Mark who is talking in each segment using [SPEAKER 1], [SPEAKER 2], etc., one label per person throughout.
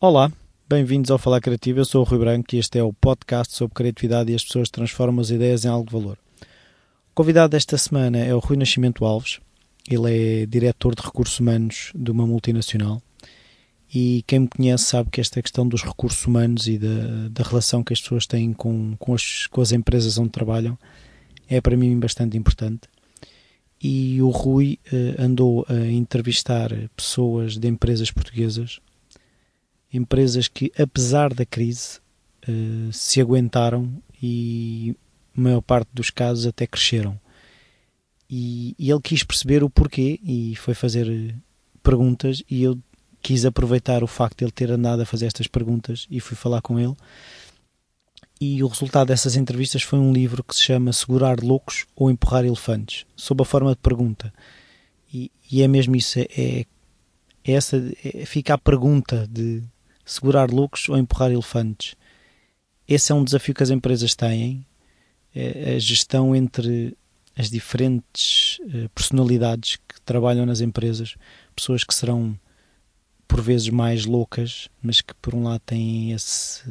[SPEAKER 1] Olá, bem-vindos ao Falar Criativo. Eu sou o Rui Branco e este é o podcast sobre criatividade e as pessoas transformam as ideias em algo de valor. O convidado desta semana é o Rui Nascimento Alves. Ele é diretor de recursos humanos de uma multinacional e quem me conhece sabe que esta questão dos recursos humanos e da, da relação que as pessoas têm com, com, as, com as empresas onde trabalham é para mim bastante importante. E o Rui uh, andou a entrevistar pessoas de empresas portuguesas, empresas que, apesar da crise, uh, se aguentaram e, maior parte dos casos, até cresceram. E, e ele quis perceber o porquê e foi fazer perguntas. E eu quis aproveitar o facto de ele ter andado a fazer estas perguntas e fui falar com ele. E o resultado dessas entrevistas foi um livro que se chama Segurar Loucos ou Empurrar Elefantes, sob a forma de pergunta. E, e é mesmo isso, é, é essa, é, fica a pergunta de segurar loucos ou empurrar elefantes. Esse é um desafio que as empresas têm, é a gestão entre as diferentes eh, personalidades que trabalham nas empresas, pessoas que serão por vezes mais loucas, mas que por um lado têm esse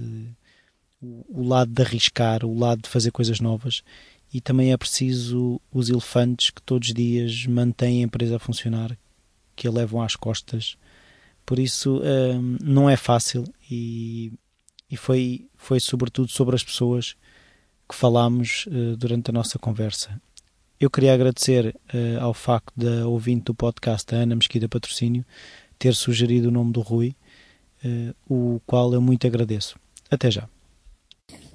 [SPEAKER 1] o lado de arriscar, o lado de fazer coisas novas e também é preciso os elefantes que todos os dias mantêm a empresa a funcionar, que a levam às costas. Por isso hum, não é fácil e, e foi, foi sobretudo sobre as pessoas que falámos uh, durante a nossa conversa. Eu queria agradecer uh, ao facto da ouvinte do podcast, a Ana Mesquida Patrocínio, ter sugerido o nome do Rui, uh, o qual eu muito agradeço. Até já.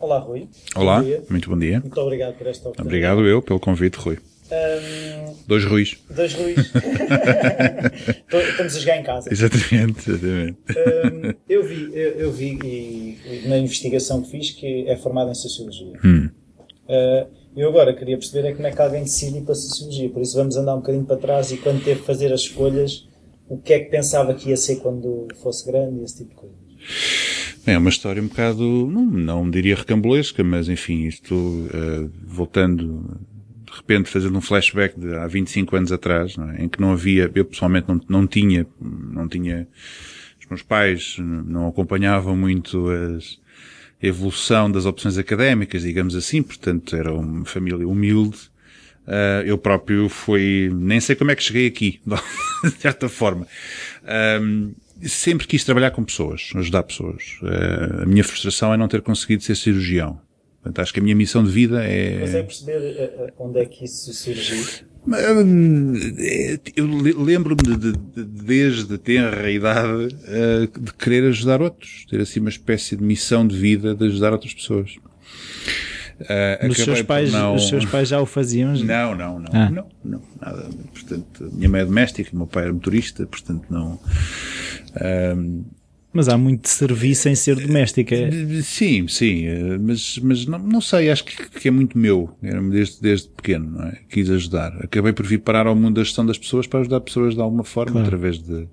[SPEAKER 1] Olá, Rui.
[SPEAKER 2] Olá, bom muito bom dia.
[SPEAKER 1] Muito obrigado por esta oportunidade.
[SPEAKER 2] Obrigado eu pelo convite, Rui. Um, dois Ruis.
[SPEAKER 1] Dois Ruis. Estamos a jogar em casa.
[SPEAKER 2] Exatamente, exatamente.
[SPEAKER 1] Um, eu vi, eu, eu vi e, na investigação que fiz que é formado em Sociologia. Hum. Uh, eu agora queria perceber é como é que alguém decide ir para a Sociologia. Por isso vamos andar um bocadinho para trás e quando teve que fazer as escolhas, o que é que pensava que ia ser quando fosse grande e esse tipo de coisas.
[SPEAKER 2] É uma história um bocado, não, não diria recambulesca, mas enfim, isto, uh, voltando, de repente fazendo um flashback de há 25 anos atrás, é? em que não havia, eu pessoalmente não, não tinha, não tinha, os meus pais não acompanhavam muito as, a evolução das opções académicas, digamos assim, portanto era uma família humilde, uh, eu próprio fui, nem sei como é que cheguei aqui, de certa forma. Um, sempre quis trabalhar com pessoas, ajudar pessoas. Uh, a minha frustração é não ter conseguido ser cirurgião. Portanto, acho que a minha missão de vida é...
[SPEAKER 1] Consegue perceber uh, onde é que isso surgiu?
[SPEAKER 2] Eu lembro-me de, de, desde a tenra idade uh, de querer ajudar outros, ter assim uma espécie de missão de vida de ajudar outras pessoas.
[SPEAKER 1] Uh, os, seus pais, não... os seus pais já o faziam?
[SPEAKER 2] Já? Não, não, não, ah. não, não, nada. Portanto, minha mãe é doméstica, meu pai era motorista, portanto não.
[SPEAKER 1] Um, mas há muito serviço em ser doméstica.
[SPEAKER 2] Sim, sim, mas, mas não, não sei, acho que, que é muito meu, desde, desde pequeno, não é? Quis ajudar. Acabei por vir parar ao mundo da gestão das pessoas para ajudar pessoas de alguma forma, claro. através de,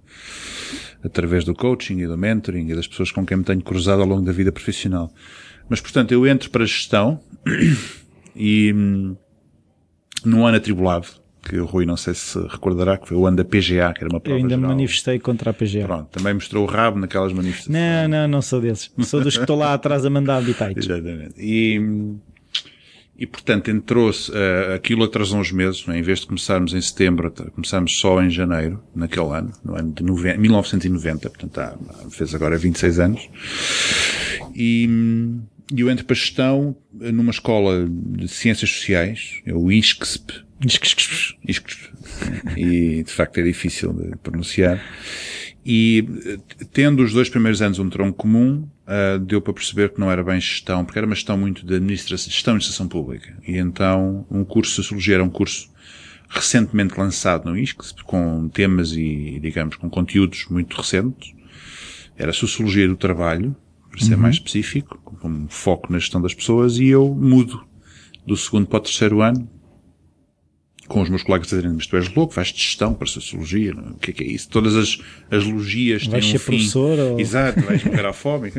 [SPEAKER 2] através do coaching e do mentoring e das pessoas com quem me tenho cruzado ao longo da vida profissional. Mas, portanto, eu entro para a gestão e hum, num ano atribulado, que o Rui não sei se recordará, que foi o ano da PGA, que era uma prova
[SPEAKER 1] Eu ainda
[SPEAKER 2] geral.
[SPEAKER 1] me manifestei contra a PGA.
[SPEAKER 2] Pronto, também mostrou o rabo naquelas manifestações.
[SPEAKER 1] Não, não, não sou desses. Sou dos que estou lá atrás a mandar habitats.
[SPEAKER 2] Exatamente. E, e portanto, entrou-se, uh, aquilo atrasou uns meses, é? em vez de começarmos em setembro, começámos só em janeiro, naquele ano, no ano de 1990, portanto, há, fez agora 26 anos. E, e eu entro para a gestão numa escola de ciências sociais, é o ISCSP. E de facto é difícil de pronunciar. E tendo os dois primeiros anos um tronco comum, uh, deu para perceber que não era bem gestão, porque era uma gestão muito de administração, gestão de administração pública. E então um curso de Sociologia era um curso recentemente lançado no ISCSP, com temas e, digamos, com conteúdos muito recentes. Era Sociologia do Trabalho, para ser uhum. mais específico, com um foco na gestão das pessoas, e eu mudo do segundo para o terceiro ano, com os meus colegas a dizerem, mas tu és louco, vais de gestão para sociologia, não? É? o que é que é isso? Todas as, as logias
[SPEAKER 1] vais
[SPEAKER 2] têm um fim.
[SPEAKER 1] professor ou...
[SPEAKER 2] Exato, vais morrer à fome.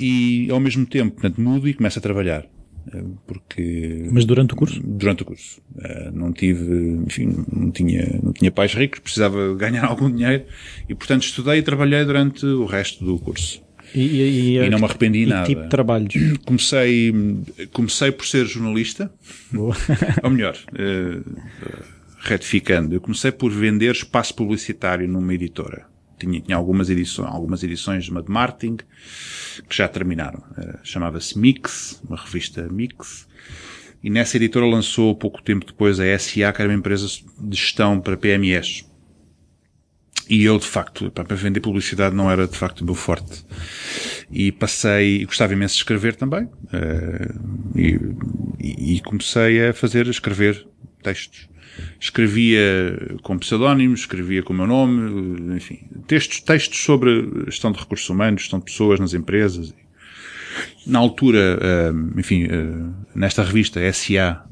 [SPEAKER 2] e ao mesmo tempo, portanto, mudo e começo a trabalhar. porque...
[SPEAKER 1] Mas durante o curso?
[SPEAKER 2] Durante o curso. Não tive, enfim, não tinha, não tinha pais ricos, precisava ganhar algum dinheiro e, portanto, estudei e trabalhei durante o resto do curso.
[SPEAKER 1] E, e,
[SPEAKER 2] e não me arrependi
[SPEAKER 1] e
[SPEAKER 2] nada.
[SPEAKER 1] tipo de trabalhos?
[SPEAKER 2] Comecei, comecei por ser jornalista.
[SPEAKER 1] Boa.
[SPEAKER 2] Ou melhor, retificando, eu comecei por vender espaço publicitário numa editora. Tinha, tinha algumas edições, algumas edições de marketing que já terminaram. Chamava-se Mix, uma revista Mix. E nessa editora lançou pouco tempo depois a SA, que era uma empresa de gestão para PMEs. E eu, de facto, para vender publicidade não era de facto o meu forte. E passei, gostava imenso de escrever também. e, e comecei a fazer, a escrever textos escrevia com pseudónimos, escrevia com o meu nome, enfim, textos, textos sobre gestão de recursos humanos, gestão de pessoas nas empresas. Na altura, enfim, nesta revista SA,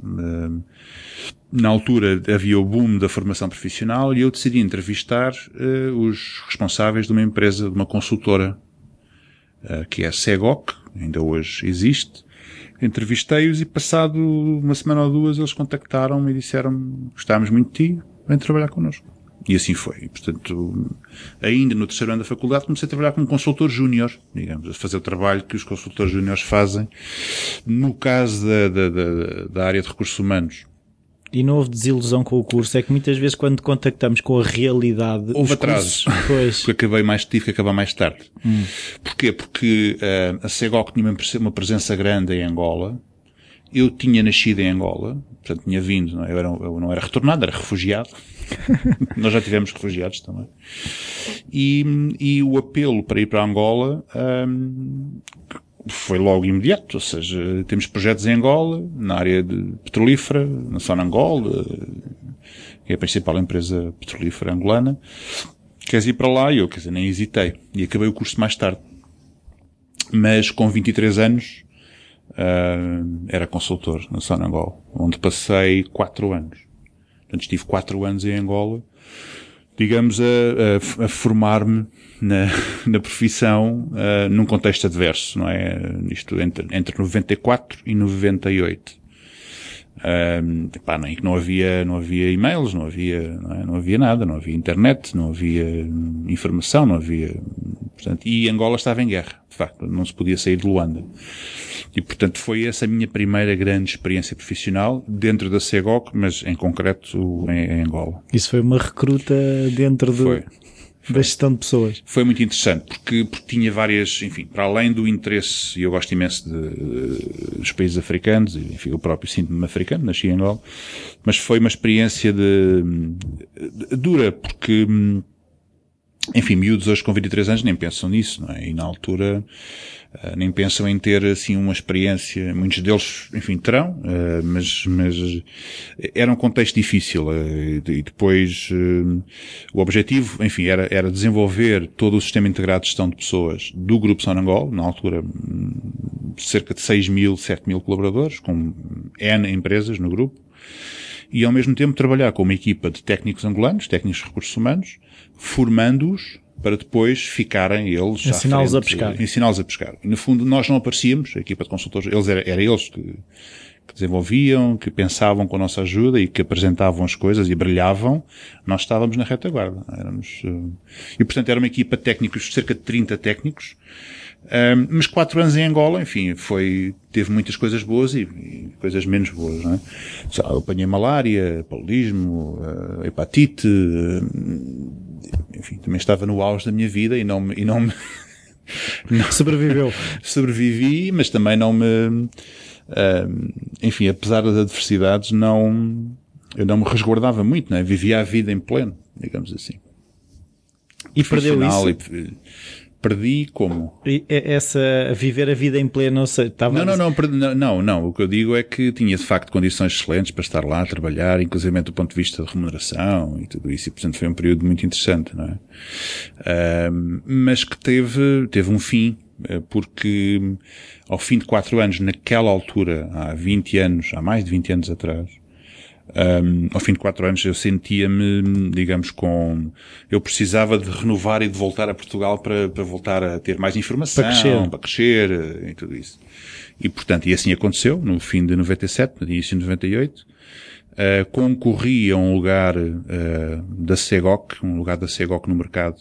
[SPEAKER 2] na altura havia o boom da formação profissional e eu decidi entrevistar os responsáveis de uma empresa, de uma consultora, que é a Segoc, ainda hoje existe, entrevistei-os e passado uma semana ou duas eles contactaram-me e disseram gostávamos muito de ti, vem trabalhar connosco. E assim foi. E, portanto, ainda no terceiro ano da faculdade comecei a trabalhar como consultor júnior, digamos, a fazer o trabalho que os consultores júniores fazem no caso da, da, da, da área de recursos humanos.
[SPEAKER 1] E não houve desilusão com o curso? É que muitas vezes quando contactamos com a realidade...
[SPEAKER 2] Houve atrasos.
[SPEAKER 1] Cursos, pois.
[SPEAKER 2] Porque acabei mais, tive que acabar mais tarde.
[SPEAKER 1] Hum.
[SPEAKER 2] Porquê? Porque uh, a CEGOC tinha uma presença grande em Angola. Eu tinha nascido em Angola. Portanto, tinha vindo. Não, é? eu, era, eu não era retornado, era refugiado. Nós já tivemos refugiados também. E, e o apelo para ir para Angola um, foi logo imediato, ou seja, temos projetos em Angola, na área de petrolífera, na Sonangol, que é a principal empresa petrolífera angolana. Queres ir para lá? E eu, quer dizer, nem hesitei. E acabei o curso mais tarde. Mas com 23 anos, uh, era consultor na Sonangol, onde passei 4 anos. Portanto, estive 4 anos em Angola, digamos, a, a, a formar-me na, na profissão uh, num contexto adverso, não é? Isto entre, entre 94 e 98. Um, nem que não havia, não havia e-mails, não havia, não, é? não, havia nada, não havia internet, não havia informação, não havia, portanto, e Angola estava em guerra, de facto, não se podia sair de Luanda. E, portanto, foi essa a minha primeira grande experiência profissional dentro da CEGOC, mas em concreto em, em Angola.
[SPEAKER 1] Isso foi uma recruta dentro do,
[SPEAKER 2] Foi.
[SPEAKER 1] De pessoas.
[SPEAKER 2] Foi muito interessante, porque, porque tinha várias, enfim, para além do interesse, e eu gosto imenso de, dos países africanos, e, enfim, eu próprio sinto-me africano, nasci em Angola, mas foi uma experiência de, de dura, porque, enfim, miúdos hoje com 23 anos nem pensam nisso, não é? E na altura, Uh, nem pensam em ter assim uma experiência, muitos deles, enfim, terão, uh, mas, mas era um contexto difícil uh, e depois o objetivo, enfim, era, era desenvolver todo o sistema integrado de gestão de pessoas do Grupo Sonangol, na altura cerca de 6 mil, 7 mil colaboradores, com N empresas no grupo, e ao mesmo tempo trabalhar com uma equipa de técnicos angolanos, técnicos de recursos humanos, formando-os para depois ficarem eles
[SPEAKER 1] ensiná-los a pescar.
[SPEAKER 2] Ensiná-los a pescar. No fundo nós não aparecíamos, a equipa de consultores, eles era, era eles que, que desenvolviam, que pensavam com a nossa ajuda e que apresentavam as coisas e brilhavam, nós estávamos na retaguarda. Éramos, uh, e portanto era uma equipa de técnicos, cerca de 30 técnicos, um, mas quatro anos em Angola, enfim, foi, teve muitas coisas boas e, e coisas menos boas, não é? Eu apanhei malária, paludismo, uh, hepatite, enfim, também estava no auge da minha vida e não me, e não me
[SPEAKER 1] não, sobreviveu.
[SPEAKER 2] sobrevivi, mas também não me, uh, enfim, apesar das adversidades, não, eu não me resguardava muito, não é? Vivia a vida em pleno, digamos assim.
[SPEAKER 1] E perdeu isso?
[SPEAKER 2] E, perdi como?
[SPEAKER 1] E essa, viver a vida em pleno, não sei, estava...
[SPEAKER 2] Não, não, não, perdi, não, não, não, o que eu digo é que tinha de facto condições excelentes para estar lá a trabalhar, inclusive do ponto de vista de remuneração e tudo isso, e portanto foi um período muito interessante, não é? Uh, mas que teve, teve um fim, porque ao fim de quatro anos, naquela altura, há 20 anos, há mais de 20 anos atrás, Um, ao fim de quatro anos eu sentia-me, digamos, com, eu precisava de renovar e de voltar a Portugal para, para voltar a ter mais informação,
[SPEAKER 1] para crescer.
[SPEAKER 2] para crescer eh, e tudo isso. E portanto, e assim aconteceu, no fim de 97, no início de 98, uh, concorri a um lugar uh, da Segoc, um lugar da Segoc no mercado,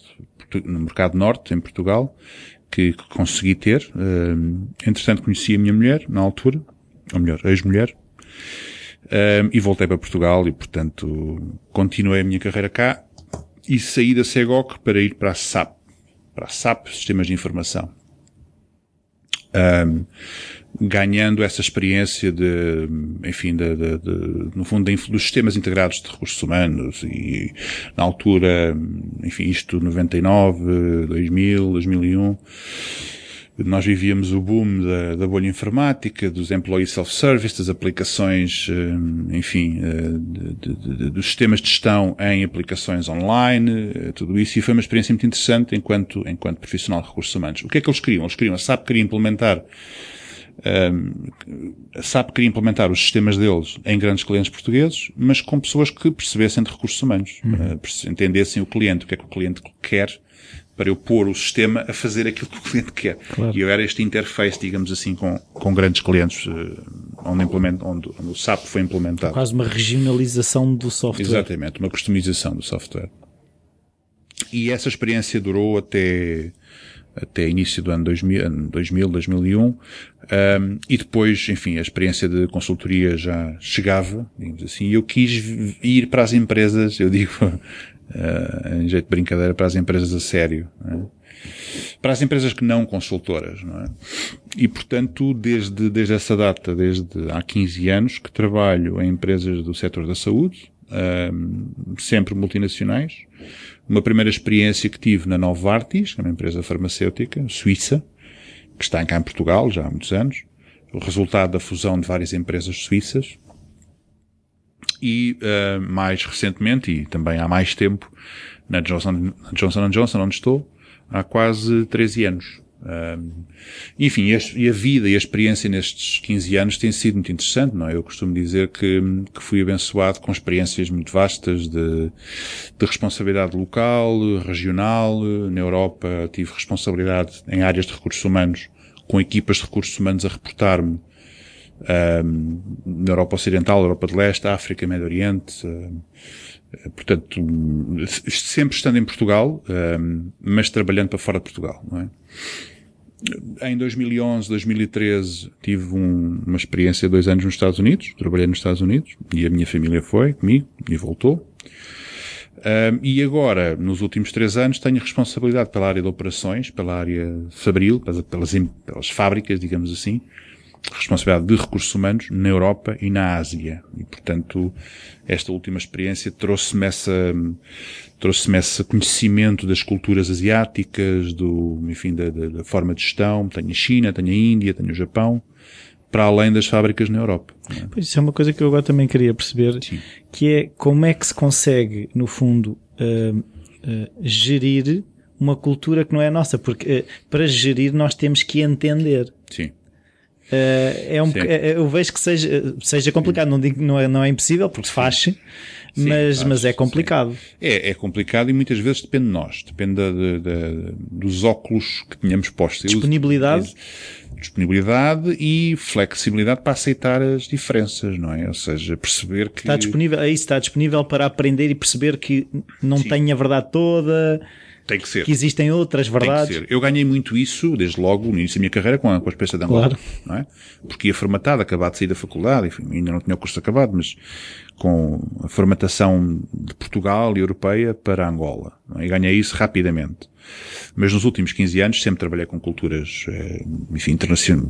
[SPEAKER 2] no mercado norte, em Portugal, que, que consegui ter. Uh, entretanto, conheci a minha mulher, na altura, ou melhor, ex-mulher, um, e voltei para Portugal e, portanto, continuei a minha carreira cá e saí da Segoc para ir para a SAP, para a SAP Sistemas de Informação. Um, ganhando essa experiência de, enfim, de, de, de no fundo, dos sistemas integrados de recursos humanos e, na altura, enfim, isto 99, 2000, 2001, nós vivíamos o boom da, da bolha informática, dos employee self-service, das aplicações, eh, enfim, eh, de, de, de, dos sistemas de gestão em aplicações online, eh, tudo isso, e foi uma experiência muito interessante enquanto, enquanto profissional de recursos humanos. O que é que eles queriam? Eles queriam, a SAP queria implementar a SAP queria implementar os sistemas deles em grandes clientes portugueses, mas com pessoas que percebessem de recursos humanos, uhum. entendessem o cliente, o que é que o cliente quer, para eu pôr o sistema a fazer aquilo que o cliente quer. Claro. E eu era este interface, digamos assim, com, com grandes clientes, eh, onde, onde, onde o SAP foi implementado.
[SPEAKER 1] Quase uma regionalização do software.
[SPEAKER 2] Exatamente, uma customização do software. E essa experiência durou até, até início do ano 2000, 2000 2001, um, e depois, enfim, a experiência de consultoria já chegava, digamos assim, e eu quis ir para as empresas, eu digo, uh, em jeito de brincadeira, para as empresas a sério. É? Para as empresas que não consultoras, não é? E, portanto, desde, desde essa data, desde há 15 anos, que trabalho em empresas do setor da saúde, uh, sempre multinacionais. Uma primeira experiência que tive na Novartis, é uma empresa farmacêutica, suíça, que está cá em Portugal já há muitos anos. O resultado da fusão de várias empresas suíças e uh, mais recentemente, e também há mais tempo, na Johnson, Johnson Johnson, onde estou, há quase 13 anos. Uh, enfim, e a vida e a experiência nestes 15 anos tem sido muito interessante, não é? Eu costumo dizer que, que fui abençoado com experiências muito vastas de, de responsabilidade local, regional. Na Europa tive responsabilidade em áreas de recursos humanos, com equipas de recursos humanos a reportar-me na Europa Ocidental, Europa de Leste, África, Médio Oriente, portanto, sempre estando em Portugal, mas trabalhando para fora de Portugal, não é? Em 2011, 2013, tive um, uma experiência de dois anos nos Estados Unidos, trabalhei nos Estados Unidos, e a minha família foi comigo, e voltou. Um, e agora, nos últimos três anos, tenho responsabilidade pela área de operações, pela área fabril, pelas, pelas, pelas fábricas, digamos assim, responsabilidade de recursos humanos na Europa e na Ásia. E, portanto, esta última experiência trouxe-me essa, trouxe-me esse conhecimento das culturas asiáticas, do, enfim, da, da, forma de gestão. Tenho a China, tenho a Índia, tenho o Japão, para além das fábricas na Europa.
[SPEAKER 1] É? Pois isso é uma coisa que eu agora também queria perceber, Sim. que é como é que se consegue, no fundo, uh, uh, gerir uma cultura que não é nossa, porque uh, para gerir nós temos que entender.
[SPEAKER 2] Sim.
[SPEAKER 1] Uh, é um, é, eu vejo que seja, seja complicado, não digo não é, não é impossível, porque faz-se, mas, faz, mas é complicado.
[SPEAKER 2] É, é complicado e muitas vezes depende de nós, depende da, da, da, dos óculos que tenhamos postos.
[SPEAKER 1] Disponibilidade.
[SPEAKER 2] disponibilidade e flexibilidade para aceitar as diferenças, não é? Ou seja, perceber que.
[SPEAKER 1] Está disponível, é isso, está disponível para aprender e perceber que não Sim. tem a verdade toda
[SPEAKER 2] tem que ser.
[SPEAKER 1] Que existem outras verdades.
[SPEAKER 2] Eu ganhei muito isso, desde logo, no início da minha carreira, com a, com a experiência de Angola. Claro. Não é? Porque ia formatado, acabado de sair da faculdade, enfim, ainda não tinha o curso acabado, mas com a formatação de Portugal e europeia para Angola. É? E ganhei isso rapidamente. Mas nos últimos 15 anos sempre trabalhei com culturas, eh, enfim, internacionais,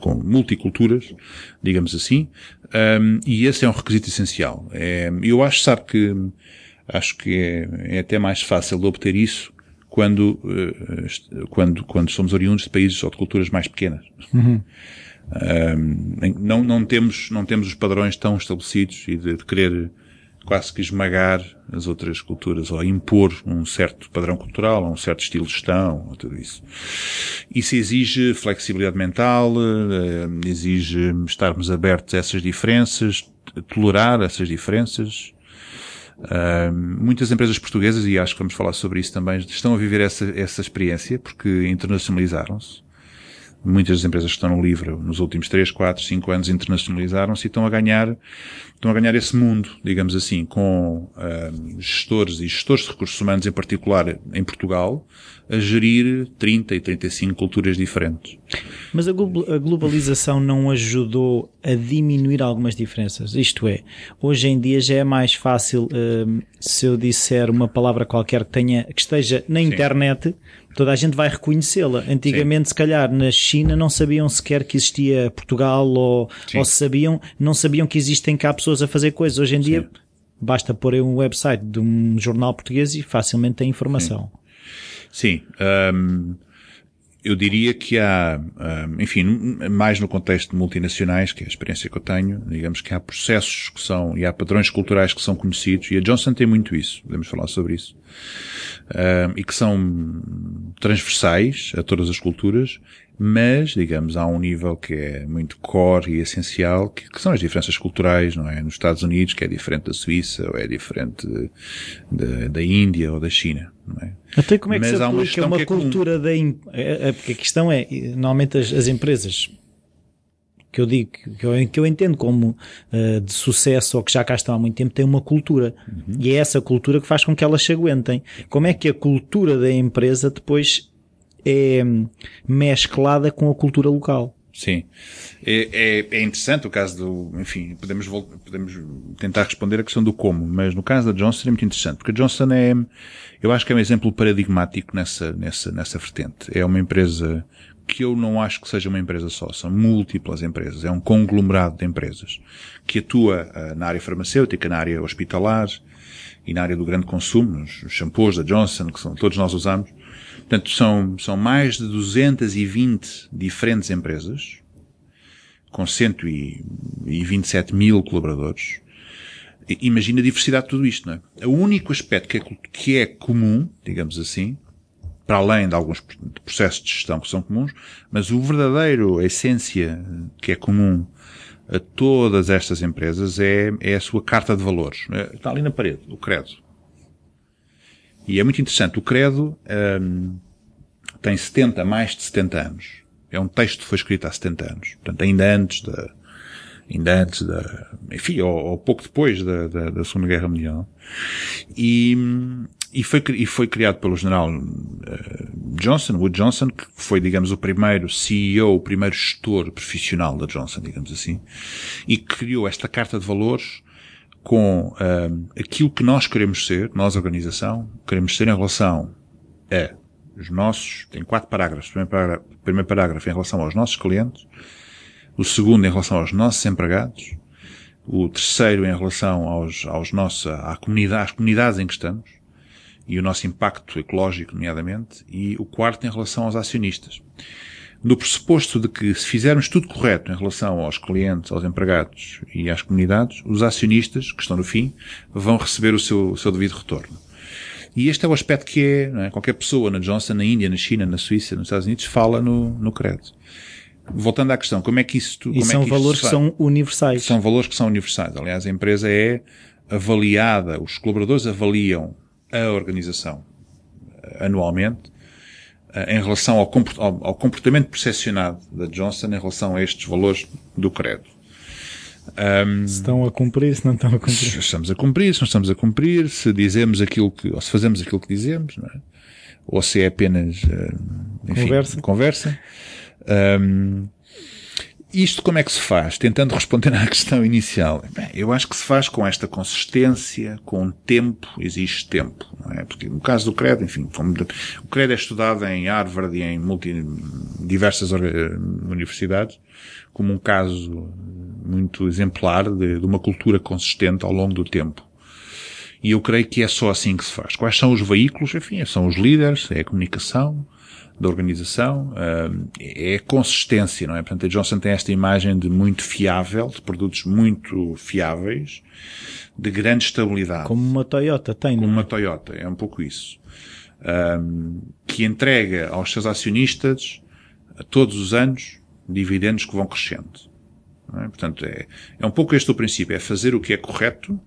[SPEAKER 2] com multiculturas, digamos assim, um, e esse é um requisito essencial. É, eu acho, sabe, que acho que é, é até mais fácil de obter isso quando, uh, quando, quando somos oriundos de países ou de culturas mais pequenas. Uhum. Um, não, não, temos, não temos os padrões tão estabelecidos e de, de, querer quase que esmagar as outras culturas ou impor um certo padrão cultural, um certo estilo de gestão, ou tudo isso. Isso exige flexibilidade mental, exige estarmos abertos a essas diferenças, tolerar essas diferenças. Muitas empresas portuguesas, e acho que vamos falar sobre isso também, estão a viver essa, essa experiência porque internacionalizaram-se. Muitas das empresas que estão no livro nos últimos 3, 4, 5 anos internacionalizaram-se e estão a ganhar, estão a ganhar esse mundo, digamos assim, com uh, gestores e gestores de recursos humanos em particular em Portugal, a gerir 30 e 35 culturas diferentes.
[SPEAKER 1] Mas a globalização não ajudou a diminuir algumas diferenças. Isto é, hoje em dia já é mais fácil uh, se eu disser uma palavra qualquer que tenha, que esteja na Sim. internet, toda a gente vai reconhecê-la. Antigamente, Sim. se calhar, na China não sabiam sequer que existia Portugal ou, ou sabiam, não sabiam que existem cá pessoas a fazer coisas. Hoje em dia, basta pôr um website de um jornal português e facilmente tem informação.
[SPEAKER 2] Sim. Um, eu diria que há, um, enfim, mais no contexto de multinacionais, que é a experiência que eu tenho, digamos que há processos que são, e há padrões culturais que são conhecidos, e a Johnson tem muito isso, podemos falar sobre isso, um, e que são transversais a todas as culturas, mas, digamos, há um nível que é muito core e essencial, que, que, são as diferenças culturais, não é? Nos Estados Unidos, que é diferente da Suíça, ou é diferente de, da Índia ou da China, não é?
[SPEAKER 1] Até como é que mas se aplica uma, uma é cultura da... É, é, porque a questão é, normalmente as, as empresas que eu digo, que eu, que eu entendo como uh, de sucesso ou que já cá estão há muito tempo, têm uma cultura. Uhum. E é essa cultura que faz com que elas se aguentem. Como é que a cultura da empresa depois é mesclada com a cultura local.
[SPEAKER 2] Sim. É, é, é, interessante o caso do, enfim, podemos, podemos tentar responder a questão do como, mas no caso da Johnson é muito interessante, porque a Johnson é, eu acho que é um exemplo paradigmático nessa, nessa, nessa vertente. É uma empresa que eu não acho que seja uma empresa só, são múltiplas empresas, é um conglomerado de empresas que atua uh, na área farmacêutica, na área hospitalar e na área do grande consumo, os shampoos da Johnson, que são, todos nós usamos, Portanto, são, são mais de 220 diferentes empresas, com 127 mil colaboradores. Imagina a diversidade de tudo isto, não é? O único aspecto que é, que é comum, digamos assim, para além de alguns processos de gestão que são comuns, mas o verdadeiro, a essência que é comum a todas estas empresas é, é a sua carta de valores. É, está ali na parede, o credo. E é muito interessante. O Credo um, tem 70, mais de 70 anos. É um texto que foi escrito há 70 anos. Portanto, ainda antes da, ainda antes da, enfim, ou, ou pouco depois da, da, da, Segunda Guerra Mundial. E, e foi, e foi criado pelo general uh, Johnson, Wood Johnson, que foi, digamos, o primeiro CEO, o primeiro gestor profissional da Johnson, digamos assim, e criou esta carta de valores com uh, aquilo que nós queremos ser, nós organização, queremos ser em relação a os nossos, tem quatro parágrafos. Primeiro parágrafo, primeiro parágrafo em relação aos nossos clientes, o segundo em relação aos nossos empregados, o terceiro em relação aos, aos nossos, à comunidade, às comunidades em que estamos, e o nosso impacto ecológico, nomeadamente, e o quarto em relação aos acionistas do pressuposto de que se fizermos tudo correto em relação aos clientes, aos empregados e às comunidades, os acionistas, que estão no fim, vão receber o seu, o seu devido retorno. E este é o aspecto que é, é, qualquer pessoa na Johnson, na Índia, na China, na Suíça, nos Estados Unidos, fala no, no crédito. Voltando à questão, como é que isso... Como
[SPEAKER 1] e são
[SPEAKER 2] é que
[SPEAKER 1] valores que são universais.
[SPEAKER 2] São valores que são universais. Aliás, a empresa é avaliada, os colaboradores avaliam a organização eh, anualmente em relação ao, ao comportamento percepcionado da Johnson em relação a estes valores do credo.
[SPEAKER 1] Um, se estão a cumprir, se não estão a cumprir. Se
[SPEAKER 2] estamos a cumprir, se não estamos a cumprir, se dizemos aquilo que, ou se fazemos aquilo que dizemos, não é? ou se é apenas, eh, enfim, conversa. conversa. Um, isto como é que se faz? Tentando responder à questão inicial. Bem, eu acho que se faz com esta consistência, com tempo, existe tempo, não é? Porque no caso do credo, enfim, o credo é estudado em Harvard e em multi, diversas universidades, como um caso muito exemplar de, de uma cultura consistente ao longo do tempo. E eu creio que é só assim que se faz. Quais são os veículos? Enfim, são os líderes, é a comunicação, da organização, é a consistência, não é? Portanto, a Johnson tem esta imagem de muito fiável, de produtos muito fiáveis, de grande estabilidade.
[SPEAKER 1] Como uma Toyota tem,
[SPEAKER 2] Como não é? uma Toyota, é um pouco isso. Um, que entrega aos seus acionistas, todos os anos, dividendos que vão crescendo. É? Portanto, é, é um pouco este o princípio, é fazer o que é correto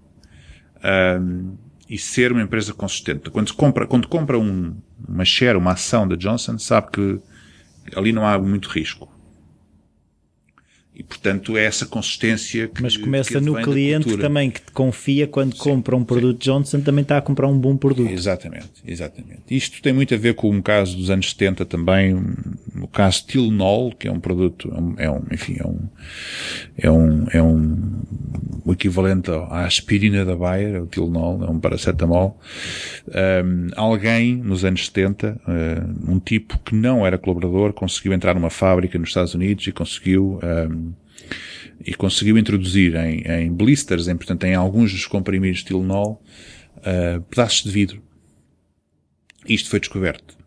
[SPEAKER 2] um, e ser uma empresa consistente. Quando compra, quando compra um, uma share, uma ação da Johnson, sabe que ali não há muito risco. E, portanto, é essa consistência que
[SPEAKER 1] Mas começa que no cliente também, que te confia quando sim, compra um produto sim. Johnson, também está a comprar um bom produto.
[SPEAKER 2] Exatamente, exatamente. Isto tem muito a ver com um caso dos anos 70 também, o caso Tilnol, que é um produto, é um, enfim, é um, é um, é um, o equivalente à aspirina da Bayer, é o Tilnol, é um paracetamol. Um, alguém, nos anos 70, um tipo que não era colaborador, conseguiu entrar numa fábrica nos Estados Unidos e conseguiu, um, e conseguiu introduzir em, em blisters, em, portanto, em alguns dos comprimidos de Tylenol, uh, pedaços de vidro. Isto foi descoberto.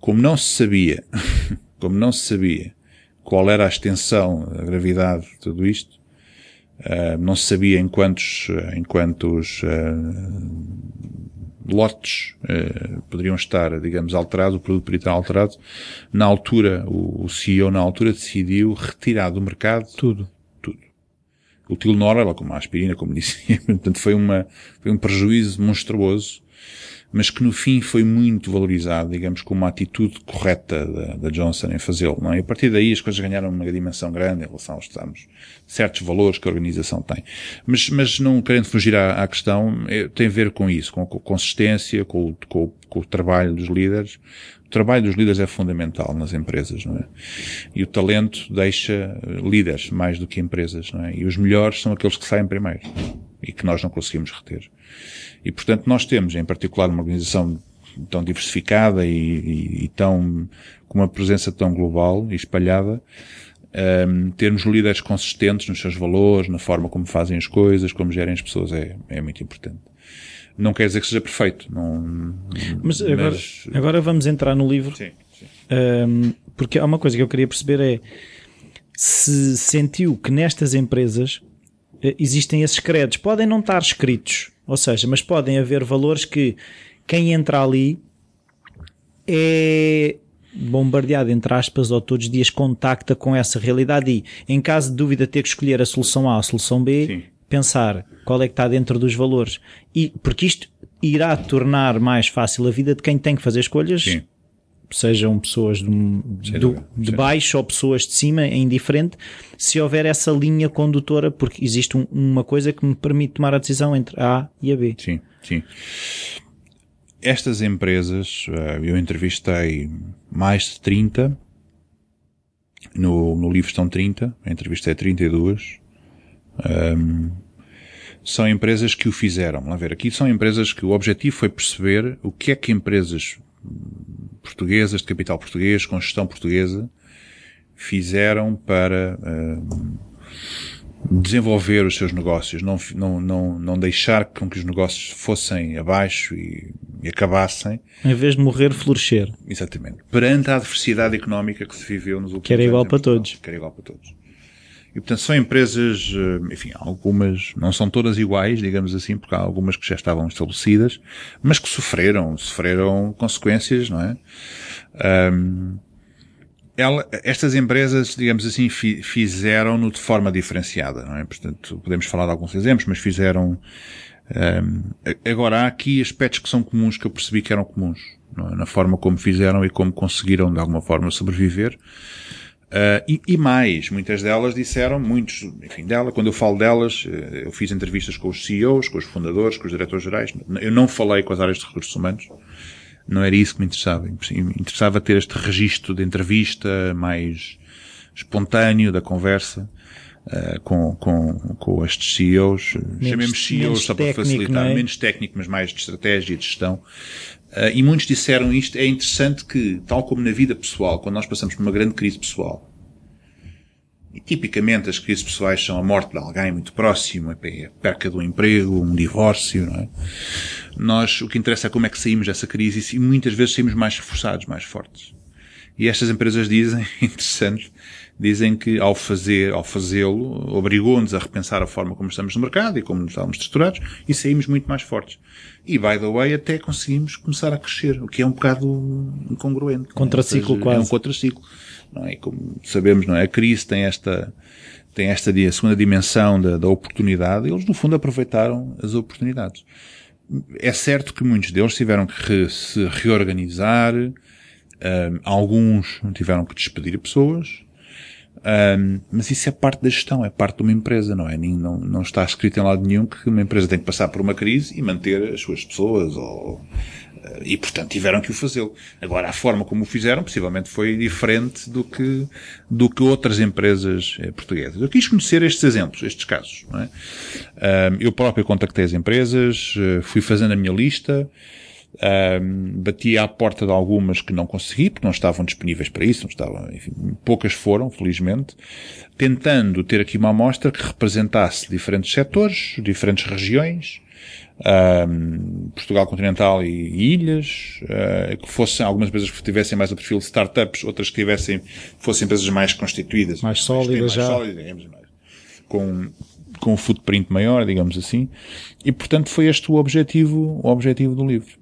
[SPEAKER 2] Como não se sabia, como não se sabia qual era a extensão, a gravidade de tudo isto, uh, não se sabia em quantos, em quantos uh, lotes uh, poderiam estar, digamos, alterados, o produto poderia estar alterado. Na altura, o, o CEO na altura decidiu retirar do mercado
[SPEAKER 1] tudo.
[SPEAKER 2] Tudo. O Tilnor, ela como a aspirina, como disse, portanto foi uma, foi um prejuízo monstruoso mas que no fim foi muito valorizado, digamos, com uma atitude correta da, da Johnson em fazê-lo, não é? E a partir daí as coisas ganharam uma dimensão grande em relação aos estamos, certos valores que a organização tem. Mas, mas não querendo fugir à, à questão, é, tem a ver com isso, com a consistência, com, com, com o trabalho dos líderes. O trabalho dos líderes é fundamental nas empresas, não é? E o talento deixa líderes mais do que empresas, não é? E os melhores são aqueles que saem primeiro e que nós não conseguimos reter. E, portanto, nós temos, em particular, uma organização tão diversificada e, e, e tão, com uma presença tão global e espalhada, um, termos líderes consistentes nos seus valores, na forma como fazem as coisas, como gerem as pessoas, é, é muito importante. Não quer dizer que seja perfeito. Não,
[SPEAKER 1] mas, agora, mas... agora vamos entrar no livro. Sim, sim. Um, porque há uma coisa que eu queria perceber é se sentiu que nestas empresas eh, existem esses credos. Podem não estar escritos, ou seja, mas podem haver valores que quem entra ali é bombardeado, entre aspas, ou todos os dias contacta com essa realidade e, em caso de dúvida, ter que escolher a solução A ou a solução B, Sim. pensar qual é que está dentro dos valores. E, porque isto irá tornar mais fácil a vida de quem tem que fazer escolhas. Sim sejam pessoas de, do, de baixo ou pessoas de cima, é indiferente, se houver essa linha condutora, porque existe um, uma coisa que me permite tomar a decisão entre A e a B.
[SPEAKER 2] Sim, sim. Estas empresas, eh, eu entrevistei mais de 30, no, no livro estão 30, a entrevista é 32. Um, são empresas que o fizeram. Vamos ver, aqui são empresas que o objetivo foi perceber o que é que empresas portuguesas, de capital português, com gestão portuguesa, fizeram para uh, desenvolver os seus negócios, não, não, não, não deixar com que os negócios fossem abaixo e, e acabassem.
[SPEAKER 1] Em vez de morrer, florescer.
[SPEAKER 2] Exatamente. Perante a adversidade económica que se viveu nos últimos
[SPEAKER 1] anos. Que era igual para todos.
[SPEAKER 2] Que era igual para todos. E portanto são empresas, eh, enfim, algumas, não são todas iguais, digamos assim, porque há algumas que já estavam estabelecidas, mas que sofreram, sofreram consequências, não é? Um, ela, estas empresas, digamos assim, fi, fizeram-no de forma diferenciada, não é? Portanto, podemos falar de alguns exemplos, mas fizeram, um, agora há aqui aspectos que são comuns que eu percebi que eram comuns, é? na forma como fizeram e como conseguiram de alguma forma sobreviver. Uh, e, e, mais, muitas delas disseram, muitos, enfim, dela, quando eu falo delas, eh, eu fiz entrevistas com os CEOs, com os fundadores, com os diretores gerais, eu não falei com as áreas de recursos humanos, não era isso que me interessava, me interessava ter este registro de entrevista mais espontâneo da conversa, uh, com, com, com estes CEOs, chamemos CEOs só para facilitar, é? menos técnico, mas mais de estratégia e de gestão, Uh, e muitos disseram isto. É interessante que, tal como na vida pessoal, quando nós passamos por uma grande crise pessoal, e tipicamente as crises pessoais são a morte de alguém muito próximo, a perca do emprego, um divórcio, não é? Nós, o que interessa é como é que saímos dessa crise e muitas vezes saímos mais reforçados, mais fortes. E estas empresas dizem, interessante, dizem que ao fazer, ao fazê-lo, obrigou-nos a repensar a forma como estamos no mercado e como estávamos estruturados e saímos muito mais fortes. E, by the way, até conseguimos começar a crescer, o que é um bocado incongruente.
[SPEAKER 1] Contraciclo é? quase.
[SPEAKER 2] É um contraciclo. Não é? Como sabemos, não é? A crise tem esta, tem esta segunda dimensão da, da oportunidade, eles no fundo aproveitaram as oportunidades. É certo que muitos deles tiveram que re, se reorganizar, um, alguns tiveram que despedir pessoas, um, mas isso é parte da gestão, é parte de uma empresa, não é? Não, não está escrito em lado nenhum que uma empresa tem que passar por uma crise e manter as suas pessoas ou, e, portanto, tiveram que o fazê-lo. Agora, a forma como o fizeram, possivelmente, foi diferente do que, do que outras empresas eh, portuguesas. Eu quis conhecer estes exemplos, estes casos. Não é? eu próprio contactei as empresas, eh, fui fazendo a minha lista, um, bati à porta de algumas que não consegui, porque não estavam disponíveis para isso, não estavam, enfim, poucas foram, felizmente, tentando ter aqui uma amostra que representasse diferentes setores, diferentes regiões, um, Portugal continental e, e ilhas, uh, que fossem algumas empresas que tivessem mais o perfil de startups, outras que tivessem, fossem empresas mais constituídas.
[SPEAKER 1] Mais sólidas já.
[SPEAKER 2] Sólidas, digamos, mais, com, com um footprint maior, digamos assim. E portanto foi este o objetivo, o objetivo do livro.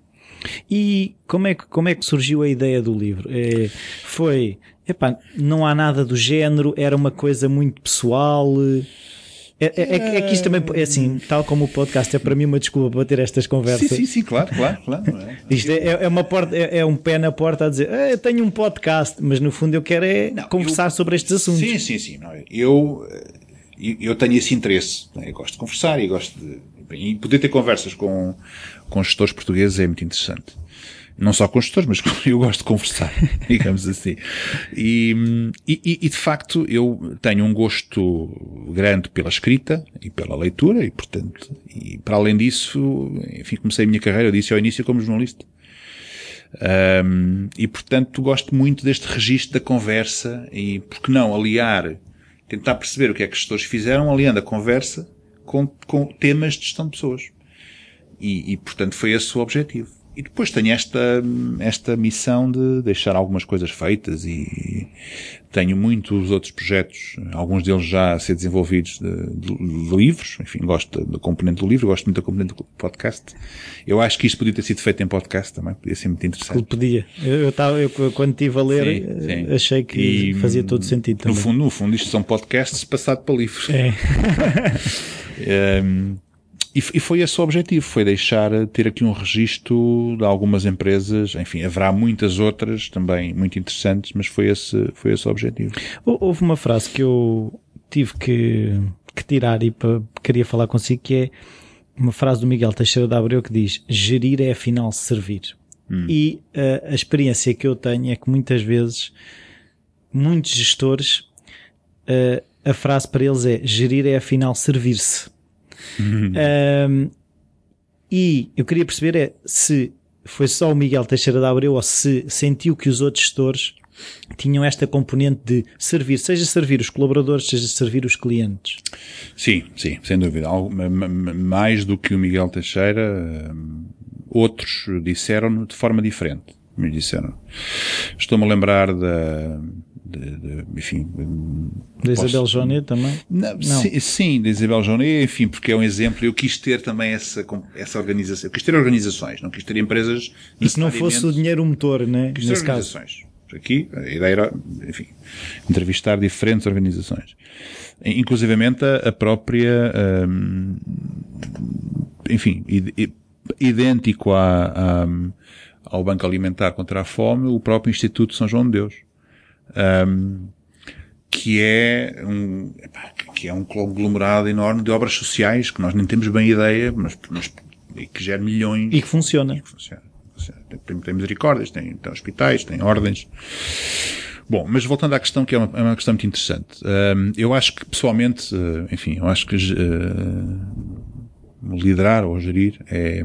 [SPEAKER 1] E como é que, como é que surgiu a ideia do livro? É, foi, epá, não há nada do género, era uma coisa muito pessoal. É, é, é, que isto também, é assim, tal como o podcast, é para mim uma desculpa para ter estas conversas.
[SPEAKER 2] Sim, sim, sim, claro, claro, claro. É?
[SPEAKER 1] Isto é, é, uma porta, é, é, um pé na porta a dizer, ah, eu tenho um podcast, mas no fundo eu quero é não, conversar eu, sobre estes assuntos.
[SPEAKER 2] Sim, sim, sim. Não, eu, eu tenho esse interesse. Eu gosto de conversar e gosto de. E poder ter conversas com, com gestores portugueses é muito interessante não só com gestores, mas eu gosto de conversar, digamos assim. E, e, e, de facto eu tenho um gosto grande pela escrita e pela leitura e portanto, e para além disso, enfim, comecei a minha carreira, eu disse ao início como jornalista. Um, e portanto gosto muito deste registro da conversa e, porque não, aliar, tentar perceber o que é que os gestores fizeram, aliando a conversa com, com temas de gestão de pessoas. E, e portanto foi esse o objetivo. E depois tenho esta, esta missão de deixar algumas coisas feitas e tenho muitos outros projetos, alguns deles já a ser desenvolvidos de, de, de livros, enfim, gosto da componente do livro, gosto muito da componente do podcast. Eu acho que isto podia ter sido feito em podcast também, podia ser muito interessante.
[SPEAKER 1] Podia. Eu, eu, tava, eu quando estive a ler, sim, sim. achei que e, fazia todo sentido também.
[SPEAKER 2] No fundo, no fundo, isto são podcasts passados para livros.
[SPEAKER 1] É.
[SPEAKER 2] um, E, e foi esse o objetivo, foi deixar ter aqui um registro de algumas empresas, enfim, haverá muitas outras também muito interessantes, mas foi esse, foi esse o objetivo.
[SPEAKER 1] Houve uma frase que eu tive que, que tirar e queria falar consigo que é uma frase do Miguel Teixeira da Abreu que diz gerir é afinal servir. Hum. E uh, a experiência que eu tenho é que muitas vezes muitos gestores uh, a frase para eles é gerir é afinal servir-se. Um, e eu queria perceber é se foi só o Miguel Teixeira da Abreu ou se sentiu que os outros gestores tinham esta componente de servir, seja servir os colaboradores, seja servir os clientes.
[SPEAKER 2] Sim, sim, sem dúvida. Mais do que o Miguel Teixeira, outros disseram de forma diferente. Me disseram. Estou-me a lembrar da, de, de, enfim.
[SPEAKER 1] Da Isabel Jonet também?
[SPEAKER 2] Não, não. Sim, sim, da Isabel Jonet, enfim, porque é um exemplo. Eu quis ter também essa, essa organização. Eu quis ter organizações, não quis ter empresas.
[SPEAKER 1] E se não fosse o dinheiro o motor, né?
[SPEAKER 2] Quis ter Nesse organizações. Caso. Aqui, a ideia era, enfim, entrevistar diferentes organizações. Inclusivamente a, a própria, um, enfim, idêntico a, a, ao Banco Alimentar contra a Fome, o próprio Instituto São João de Deus um, que é um, que é um conglomerado enorme de obras sociais que nós nem temos bem ideia, mas, mas que gera milhões.
[SPEAKER 1] E que funciona. E que
[SPEAKER 2] funciona. Tem, tem misericórdias, tem, tem hospitais, tem ordens. Bom, mas voltando à questão, que é uma, é uma questão muito interessante. Um, eu acho que, pessoalmente, uh, enfim, eu acho que uh, liderar ou gerir é,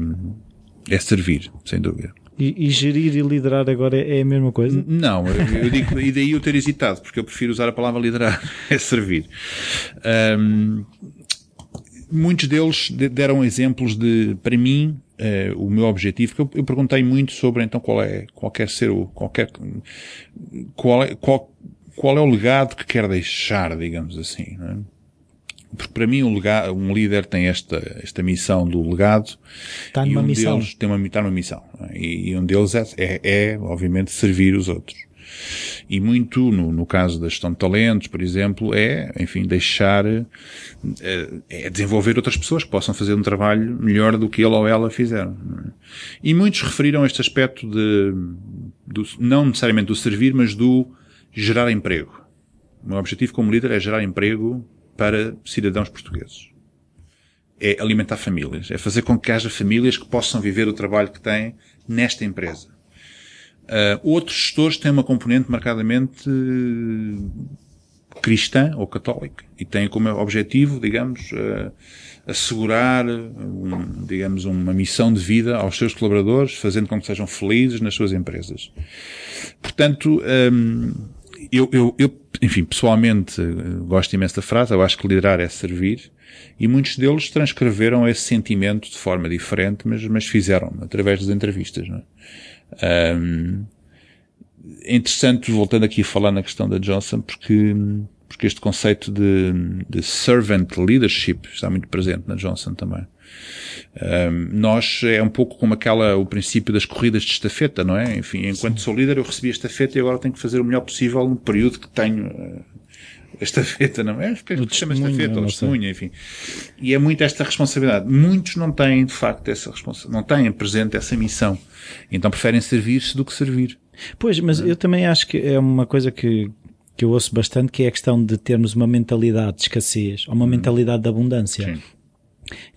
[SPEAKER 2] é servir, sem dúvida.
[SPEAKER 1] E, e, gerir e liderar agora é, a mesma coisa?
[SPEAKER 2] Não, eu, digo, e daí eu ter hesitado, porque eu prefiro usar a palavra liderar, é servir. Um, muitos deles deram exemplos de, para mim, uh, o meu objetivo, que eu, eu, perguntei muito sobre então qual é, qual quer ser o, qualquer, qual é, qual, qual é o legado que quer deixar, digamos assim. Não é? Porque para mim um, legado, um líder tem esta, esta missão do legado.
[SPEAKER 1] Está numa
[SPEAKER 2] um
[SPEAKER 1] missão.
[SPEAKER 2] Deles tem uma, está numa missão. É? E, e um deles é, é, é, obviamente, servir os outros. E muito, no, no caso da gestão de talentos, por exemplo, é, enfim, deixar, é, é desenvolver outras pessoas que possam fazer um trabalho melhor do que ele ou ela fizeram. E muitos referiram este aspecto de, do, não necessariamente do servir, mas do gerar emprego. O meu objetivo como líder é gerar emprego para cidadãos portugueses. É alimentar famílias. É fazer com que haja famílias que possam viver o trabalho que têm nesta empresa. Uh, outros gestores têm uma componente marcadamente cristã ou católica e têm como objetivo, digamos, uh, assegurar, um, digamos, uma missão de vida aos seus colaboradores, fazendo com que sejam felizes nas suas empresas. Portanto, um, eu, eu, eu, enfim, pessoalmente gosto imenso da frase, eu acho que liderar é servir, e muitos deles transcreveram esse sentimento de forma diferente, mas, mas fizeram através das entrevistas. Não é? Um, é interessante, voltando aqui a falar na questão da Johnson, porque, porque este conceito de, de servant leadership está muito presente na Johnson também. Um, nós é um pouco como aquela, o princípio das corridas de estafeta, não é? Enfim, enquanto Sim. sou líder eu recebi a estafeta e agora tenho que fazer o melhor possível no período que tenho uh, a estafeta, não é? Porque que chama estafeta, ou testemunha, enfim. E é muito esta responsabilidade. Muitos não têm, de facto, essa responsabilidade, não têm presente essa missão. Então preferem servir-se do que servir.
[SPEAKER 1] Pois, mas é? eu também acho que é uma coisa que, que eu ouço bastante, que é a questão de termos uma mentalidade de escassez, ou uma hum. mentalidade de abundância. Sim.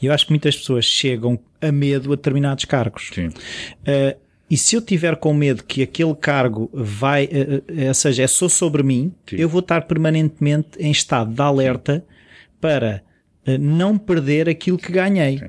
[SPEAKER 1] E eu acho que muitas pessoas chegam a medo a determinados cargos. Sim. Uh, e se eu tiver com medo que aquele cargo vai, uh, ou seja, é só sobre mim, Sim. eu vou estar permanentemente em estado de alerta para não perder aquilo que ganhei.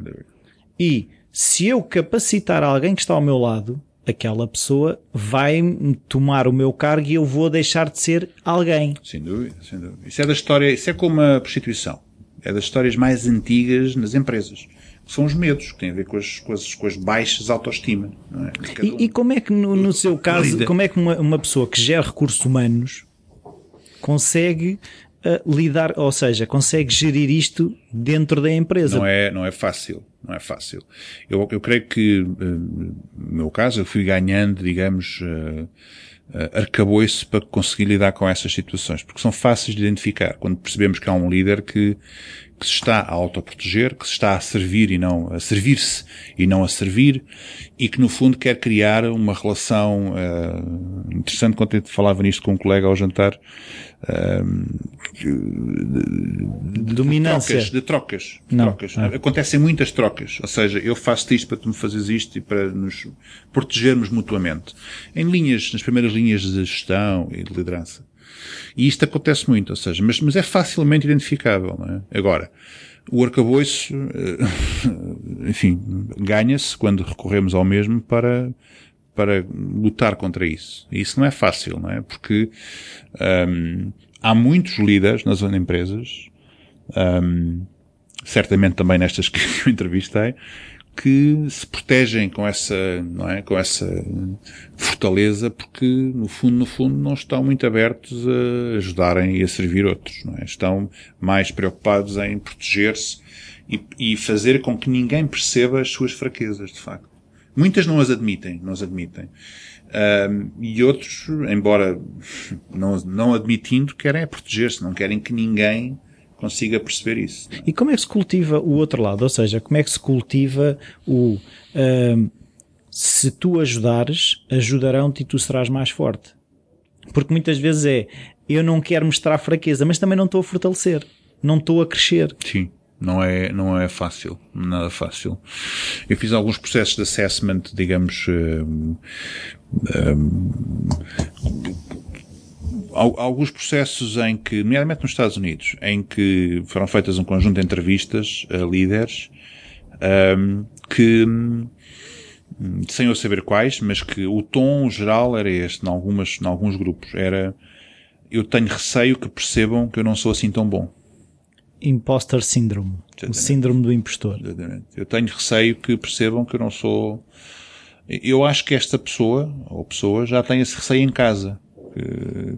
[SPEAKER 1] E se eu capacitar alguém que está ao meu lado, aquela pessoa vai tomar o meu cargo e eu vou deixar de ser alguém.
[SPEAKER 2] Sem dúvida, sem dúvida. Isso é da história, isso é como a prostituição. É das histórias mais antigas nas empresas. São os medos, que têm a ver com as, com as, com as baixas autoestima.
[SPEAKER 1] É? E, um... e, como é que, no, no seu caso, como é que uma, uma pessoa que gera recursos humanos consegue uh, lidar, ou seja, consegue gerir isto dentro da empresa?
[SPEAKER 2] Não é, não é fácil. Não é fácil. Eu, eu creio que, uh, no meu caso, eu fui ganhando, digamos, uh, arcabouço para conseguir lidar com essas situações, porque são fáceis de identificar. Quando percebemos que há um líder que, que se está a autoproteger, que se está a servir e não a servir-se e não a servir, e que no fundo quer criar uma relação uh, interessante. Quando eu falava nisto com um colega ao jantar,
[SPEAKER 1] de, dominância.
[SPEAKER 2] De trocas. De trocas. De não, trocas. Não. Acontecem muitas trocas. Ou seja, eu faço isto para tu me fazeres isto e para nos protegermos mutuamente. Em linhas, nas primeiras linhas de gestão e de liderança. E isto acontece muito, ou seja, mas, mas é facilmente identificável, não é? Agora, o arcabouço, eh, enfim, ganha-se quando recorremos ao mesmo para, para lutar contra isso. E isso não é fácil, não é? Porque um, há muitos líderes nas empresas, um, certamente também nestas que eu entrevistei, que se protegem com essa, não é, com essa fortaleza, porque no fundo, no fundo, não estão muito abertos a ajudarem e a servir outros, não é? Estão mais preocupados em proteger-se e, e fazer com que ninguém perceba as suas fraquezas, de facto. Muitas não as admitem, não as admitem. E outros, embora não, não admitindo, querem proteger-se, não querem que ninguém consiga perceber isso.
[SPEAKER 1] E como é que se cultiva o outro lado? Ou seja, como é que se cultiva o um, se tu ajudares, ajudarão-te e tu serás mais forte? Porque muitas vezes é eu não quero mostrar fraqueza, mas também não estou a fortalecer, não estou a crescer.
[SPEAKER 2] Sim. Não é, não é fácil, nada fácil. Eu fiz alguns processos de assessment, digamos, um, um, alguns processos em que, nomeadamente nos Estados Unidos, em que foram feitas um conjunto de entrevistas a líderes um, que, sem eu saber quais, mas que o tom geral era este, em, algumas, em alguns grupos. Era, eu tenho receio que percebam que eu não sou assim tão bom
[SPEAKER 1] imposter syndrome. O síndrome do impostor.
[SPEAKER 2] Exatamente. Eu tenho receio que percebam que eu não sou. Eu acho que esta pessoa, ou pessoa, já tem esse receio em casa.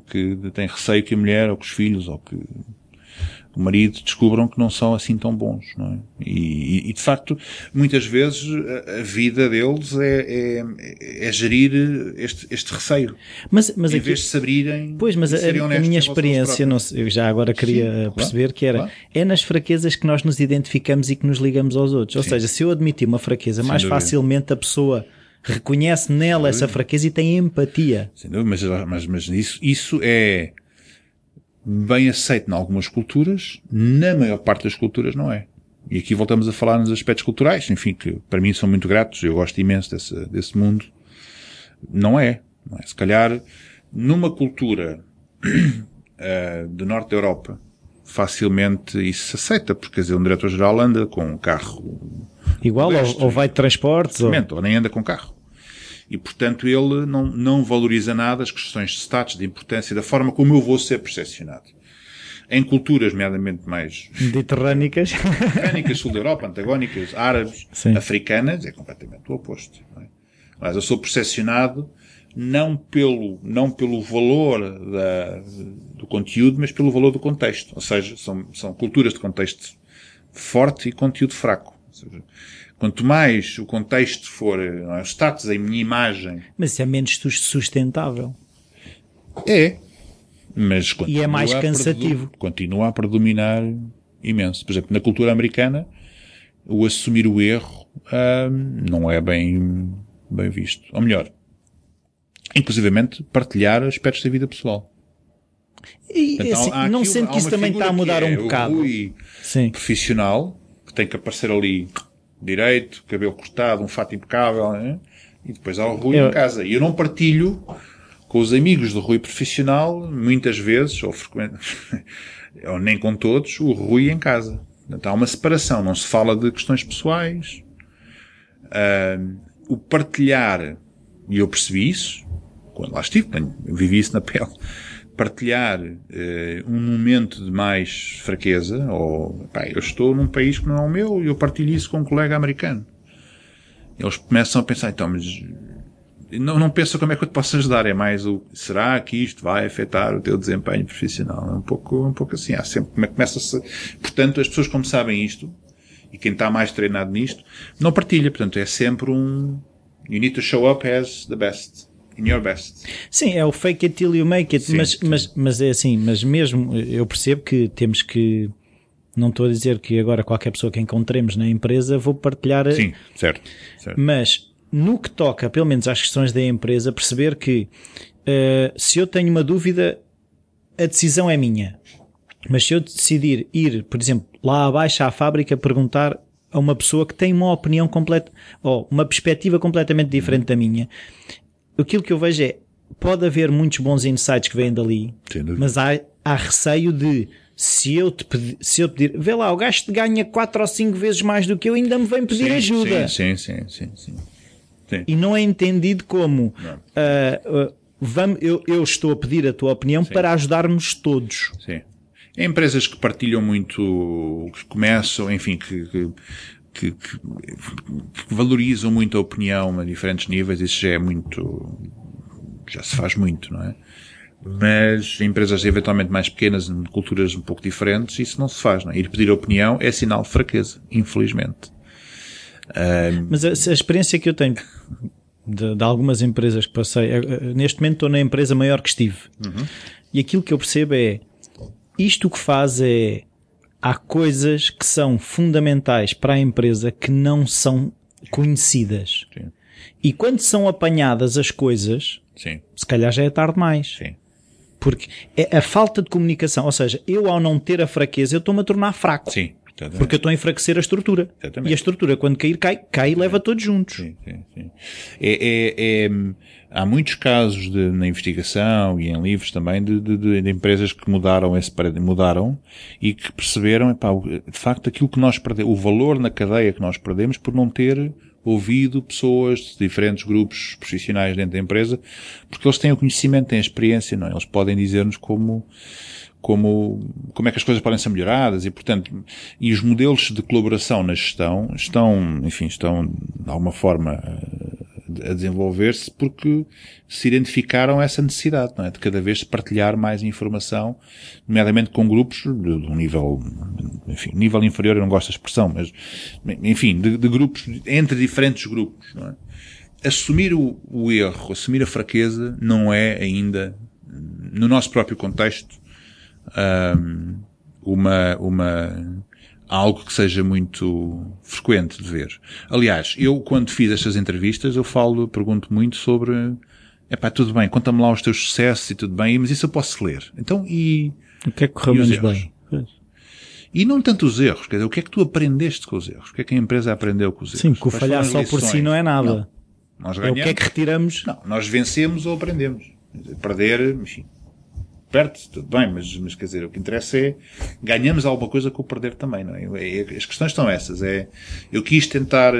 [SPEAKER 2] Que, que tem receio que a mulher, ou que os filhos, ou que o marido descubram que não são assim tão bons, não é? E, e de facto, muitas vezes a, a vida deles é, é, é, gerir este, este receio.
[SPEAKER 1] Mas, mas
[SPEAKER 2] em
[SPEAKER 1] aqui,
[SPEAKER 2] vez de se abrirem.
[SPEAKER 1] Pois, mas a, a minha experiência, não sei, eu já agora queria Sim, perceber claro, que era, claro. é nas fraquezas que nós nos identificamos e que nos ligamos aos outros. Ou Sim. seja, se eu admitir uma fraqueza, Sem mais dúvida. facilmente a pessoa reconhece nela essa fraqueza e tem empatia.
[SPEAKER 2] Sem dúvida, mas, mas, mas isso, isso é bem aceito em algumas culturas, na maior parte das culturas não é. E aqui voltamos a falar nos aspectos culturais, enfim, que para mim são muito gratos, eu gosto imenso desse, desse mundo. Não é. Não é. Se calhar, numa cultura uh, do norte da Europa, facilmente isso se aceita, porque quer dizer, um diretor-geral anda com um carro.
[SPEAKER 1] Igual, ou, ou, vai de transportes,
[SPEAKER 2] ou... ou nem anda com carro. E, portanto, ele não, não valoriza nada as questões de status, de importância, da forma como eu vou ser percepcionado. Em culturas, nomeadamente mais...
[SPEAKER 1] Mediterrânicas.
[SPEAKER 2] Mediterrânicas, sul da Europa, antagónicas, árabes, Sim. africanas, é completamente o oposto. É? Mas eu sou percepcionado não pelo, não pelo valor da, do conteúdo, mas pelo valor do contexto. Ou seja, são, são culturas de contexto forte e conteúdo fraco. Ou seja, Quanto mais o contexto for, é, o status, a minha imagem.
[SPEAKER 1] Mas é menos sustentável.
[SPEAKER 2] É. Mas
[SPEAKER 1] e é mais cansativo.
[SPEAKER 2] Continua a predominar imenso. Por exemplo, na cultura americana, o assumir o erro hum, não é bem, bem visto. Ou melhor, inclusivamente partilhar aspectos da vida pessoal.
[SPEAKER 1] E Portanto, assim, não sendo que isso também está a mudar um é bocado. O
[SPEAKER 2] Rui Sim. profissional, que tem que aparecer ali direito, cabelo cortado, um fato impecável, né? e depois há o Rui eu... em casa. E eu não partilho com os amigos do Rui profissional, muitas vezes, ou frequentemente, ou nem com todos, o Rui em casa. Então há uma separação, não se fala de questões pessoais. Uh, o partilhar, e eu percebi isso, quando lá estive, vivi isso na pele, partilhar uh, um momento de mais fraqueza, ou pá, eu estou num país que não é o meu e eu partilho isso com um colega americano. Eles começam a pensar, então, mas não, não pensa como é que eu te posso ajudar, é mais o será que isto vai afetar o teu desempenho profissional? É um pouco, um pouco assim, há sempre, começa-se, portanto, as pessoas como sabem isto, e quem está mais treinado nisto, não partilha, portanto, é sempre um, you need to show up as the best in your best.
[SPEAKER 1] Sim, é o fake it till you make it, sim, mas, sim. mas, mas é assim, mas mesmo eu percebo que temos que não estou a dizer que agora qualquer pessoa que encontremos na empresa vou partilhar.
[SPEAKER 2] Sim, certo. certo.
[SPEAKER 1] Mas no que toca, pelo menos às questões da empresa, perceber que uh, se eu tenho uma dúvida, a decisão é minha. Mas se eu decidir ir, por exemplo, lá abaixo à fábrica perguntar a uma pessoa que tem uma opinião completa, ou uma perspectiva completamente diferente da minha, aquilo que eu vejo é, pode haver muitos bons insights que vêm dali, mas há, há receio de se eu te pedir, se eu pedir, vê lá, o gajo ganha 4 ou 5 vezes mais do que eu, ainda me vem pedir
[SPEAKER 2] sim,
[SPEAKER 1] ajuda.
[SPEAKER 2] Sim, sim, sim, sim, sim.
[SPEAKER 1] E não é entendido como uh, uh, vamos, eu, eu, estou a pedir a tua opinião sim. para ajudarmos todos.
[SPEAKER 2] Sim. Empresas que partilham muito, que começam, enfim, que, que que, que, que, valorizam muito a opinião a diferentes níveis, isso já é muito, já se faz muito, não é? Mas empresas eventualmente mais pequenas, em culturas um pouco diferentes, isso não se faz, não é? Ir pedir opinião é sinal de fraqueza, infelizmente.
[SPEAKER 1] Um... Mas a, a, experiência que eu tenho de, de, algumas empresas que passei, neste momento estou na empresa maior que estive. Uhum. E aquilo que eu percebo é, isto que faz é há coisas que são fundamentais para a empresa que não são conhecidas. Sim. E quando são apanhadas as coisas, Sim. se calhar já é tarde demais. Sim. Porque é a falta de comunicação, ou seja, eu ao não ter a fraqueza, eu estou-me a tornar fraco. Sim. Exatamente. Porque eu estou a enfraquecer a estrutura. Exatamente. E a estrutura, quando cair, cai, cai e leva todos juntos. Sim, sim, sim.
[SPEAKER 2] É, é, é, há muitos casos de, na investigação e em livros também de, de, de empresas que mudaram esse mudaram e que perceberam, epá, de facto, aquilo que nós perdemos, o valor na cadeia que nós perdemos por não ter ouvido pessoas de diferentes grupos profissionais dentro da empresa, porque eles têm o conhecimento, têm a experiência, não é? Eles podem dizer-nos como, como, como é que as coisas podem ser melhoradas e, portanto, e os modelos de colaboração na gestão estão, enfim, estão de alguma forma a desenvolver-se porque se identificaram essa necessidade, não é? De cada vez partilhar mais informação, nomeadamente com grupos de, um nível, enfim, nível inferior, eu não gosto da expressão, mas, enfim, de, de grupos, entre diferentes grupos, não é? Assumir o, o erro, assumir a fraqueza, não é ainda, no nosso próprio contexto, um, uma, uma, algo que seja muito frequente de ver. Aliás, eu quando fiz estas entrevistas, eu falo, pergunto muito sobre, é pá, tudo bem, conta-me lá os teus sucessos e tudo bem, mas isso eu posso ler. Então, e...
[SPEAKER 1] O que é que correu menos bem?
[SPEAKER 2] E não tanto os erros, quer dizer, o que é que tu aprendeste com os erros? O que é que a empresa aprendeu com os erros?
[SPEAKER 1] Sim, que o falhar só por si não é nada.
[SPEAKER 2] Não. Nós
[SPEAKER 1] ganhamos. É o que é que retiramos?
[SPEAKER 2] Não, nós vencemos ou aprendemos. Perder, enfim, perde-se, tudo bem, mas, mas quer dizer, o que interessa é ganhamos alguma coisa com o perder também, não é? é? As questões estão essas, é, eu quis tentar,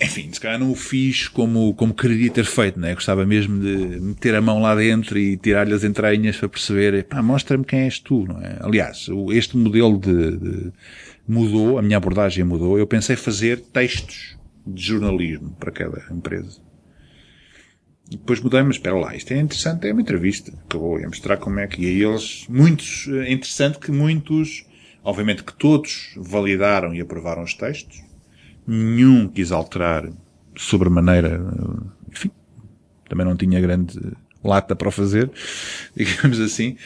[SPEAKER 2] enfim, se calhar não o fiz como, como queria ter feito, não é? Eu gostava mesmo de meter a mão lá dentro e tirar-lhe as entranhas para perceber, pá, mostra-me quem és tu, não é? Aliás, este modelo de, de, mudou, a minha abordagem mudou, eu pensei fazer textos de jornalismo para cada empresa. Depois mudei, mas espera lá, isto é interessante, é uma entrevista. Acabou, ia mostrar como é que, e aí eles, muitos, é interessante que muitos, obviamente que todos validaram e aprovaram os textos, nenhum quis alterar sobremaneira, enfim, também não tinha grande lata para o fazer, digamos assim,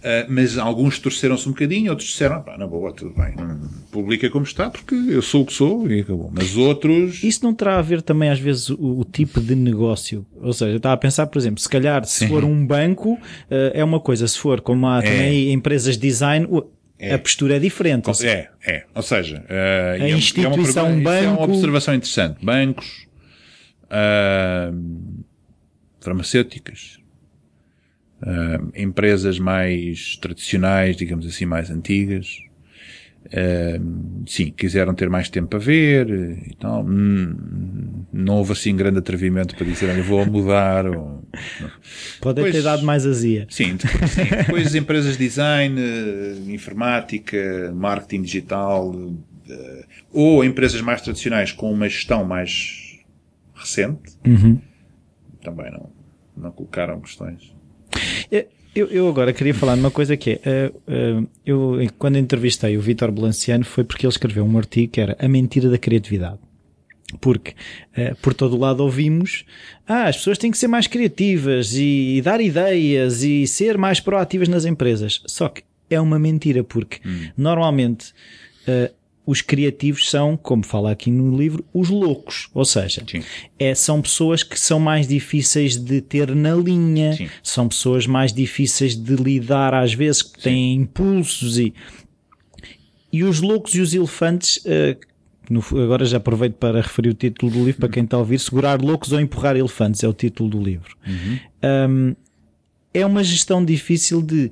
[SPEAKER 2] Uh, mas alguns torceram-se um bocadinho, outros disseram, pá, na boa, tudo bem, publica como está, porque eu sou o que sou e acabou. Mas outros...
[SPEAKER 1] Isso não terá a ver também, às vezes, o, o tipo de negócio? Ou seja, estava a pensar, por exemplo, se calhar, se Sim. for um banco, uh, é uma coisa, se for como há é. também empresas de design, é. a postura é diferente.
[SPEAKER 2] É, é. Ou seja,
[SPEAKER 1] uh, a instituição é uma, banco... é
[SPEAKER 2] uma observação interessante. Bancos, farmacêuticas, uh, empresas mais tradicionais, digamos assim, mais antigas, uh, sim, quiseram ter mais tempo a ver e tal. Hum, não houve assim grande atrevimento para dizer, olha, vou mudar. Ou,
[SPEAKER 1] Pode ter dado mais azia.
[SPEAKER 2] Sim, depois, sim, depois empresas de design, informática, marketing digital, uh, ou empresas mais tradicionais com uma gestão mais recente,
[SPEAKER 1] uhum.
[SPEAKER 2] também não, não colocaram questões.
[SPEAKER 1] É, eu, eu agora queria falar de uma coisa que é, uh, uh, eu quando entrevistei o Vitor Blanciano foi porque ele escreveu um artigo que era A Mentira da Criatividade. Porque uh, por todo lado ouvimos, ah, as pessoas têm que ser mais criativas e, e dar ideias e ser mais proativas nas empresas. Só que é uma mentira porque hum. normalmente os criativos são, como fala aqui no livro, os loucos. Ou seja, é, são pessoas que são mais difíceis de ter na linha, Sim. são pessoas mais difíceis de lidar às vezes, que têm impulsos e. E os loucos e os elefantes, uh, no, agora já aproveito para referir o título do livro para quem está a ouvir: Segurar loucos ou empurrar elefantes é o título do livro.
[SPEAKER 2] Uhum.
[SPEAKER 1] Um, é uma gestão difícil de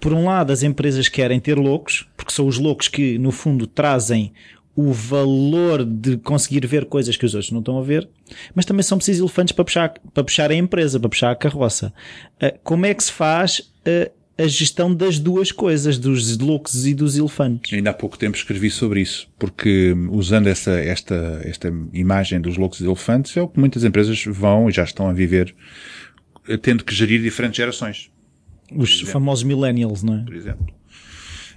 [SPEAKER 1] por um lado, as empresas querem ter loucos, porque são os loucos que, no fundo, trazem o valor de conseguir ver coisas que os outros não estão a ver, mas também são precisos elefantes para puxar, para puxar a empresa, para puxar a carroça. Uh, como é que se faz uh, a gestão das duas coisas, dos loucos e dos elefantes?
[SPEAKER 2] Ainda há pouco tempo escrevi sobre isso, porque usando essa, esta, esta imagem dos loucos e elefantes é o que muitas empresas vão e já estão a viver, tendo que gerir diferentes gerações.
[SPEAKER 1] Os famosos millennials, não é?
[SPEAKER 2] Por exemplo.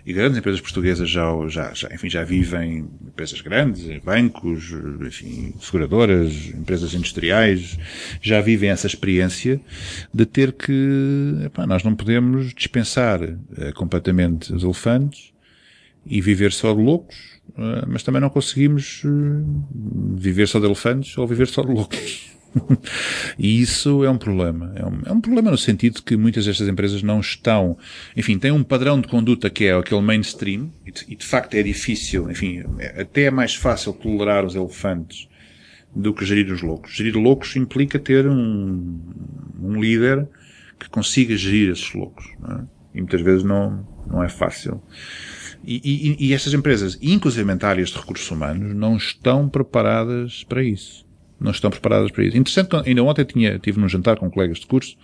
[SPEAKER 2] E grandes empresas portuguesas já, já, já, enfim, já vivem, empresas grandes, bancos, enfim, seguradoras, empresas industriais, já vivem essa experiência de ter que, epá, nós não podemos dispensar uh, completamente os elefantes e viver só de loucos, uh, mas também não conseguimos uh, viver só de elefantes ou viver só de loucos. e isso é um problema. É um, é um, problema no sentido que muitas destas empresas não estão, enfim, têm um padrão de conduta que é aquele mainstream, e de, e de facto é difícil, enfim, é, até é mais fácil tolerar os elefantes do que gerir os loucos. Gerir loucos implica ter um, um líder que consiga gerir esses loucos. É? E muitas vezes não, não é fácil. E, e, e estas empresas, inclusive áreas de recursos humanos, não estão preparadas para isso não estão preparadas para isso. Interessante, ainda ontem tinha, tive num jantar com colegas de curso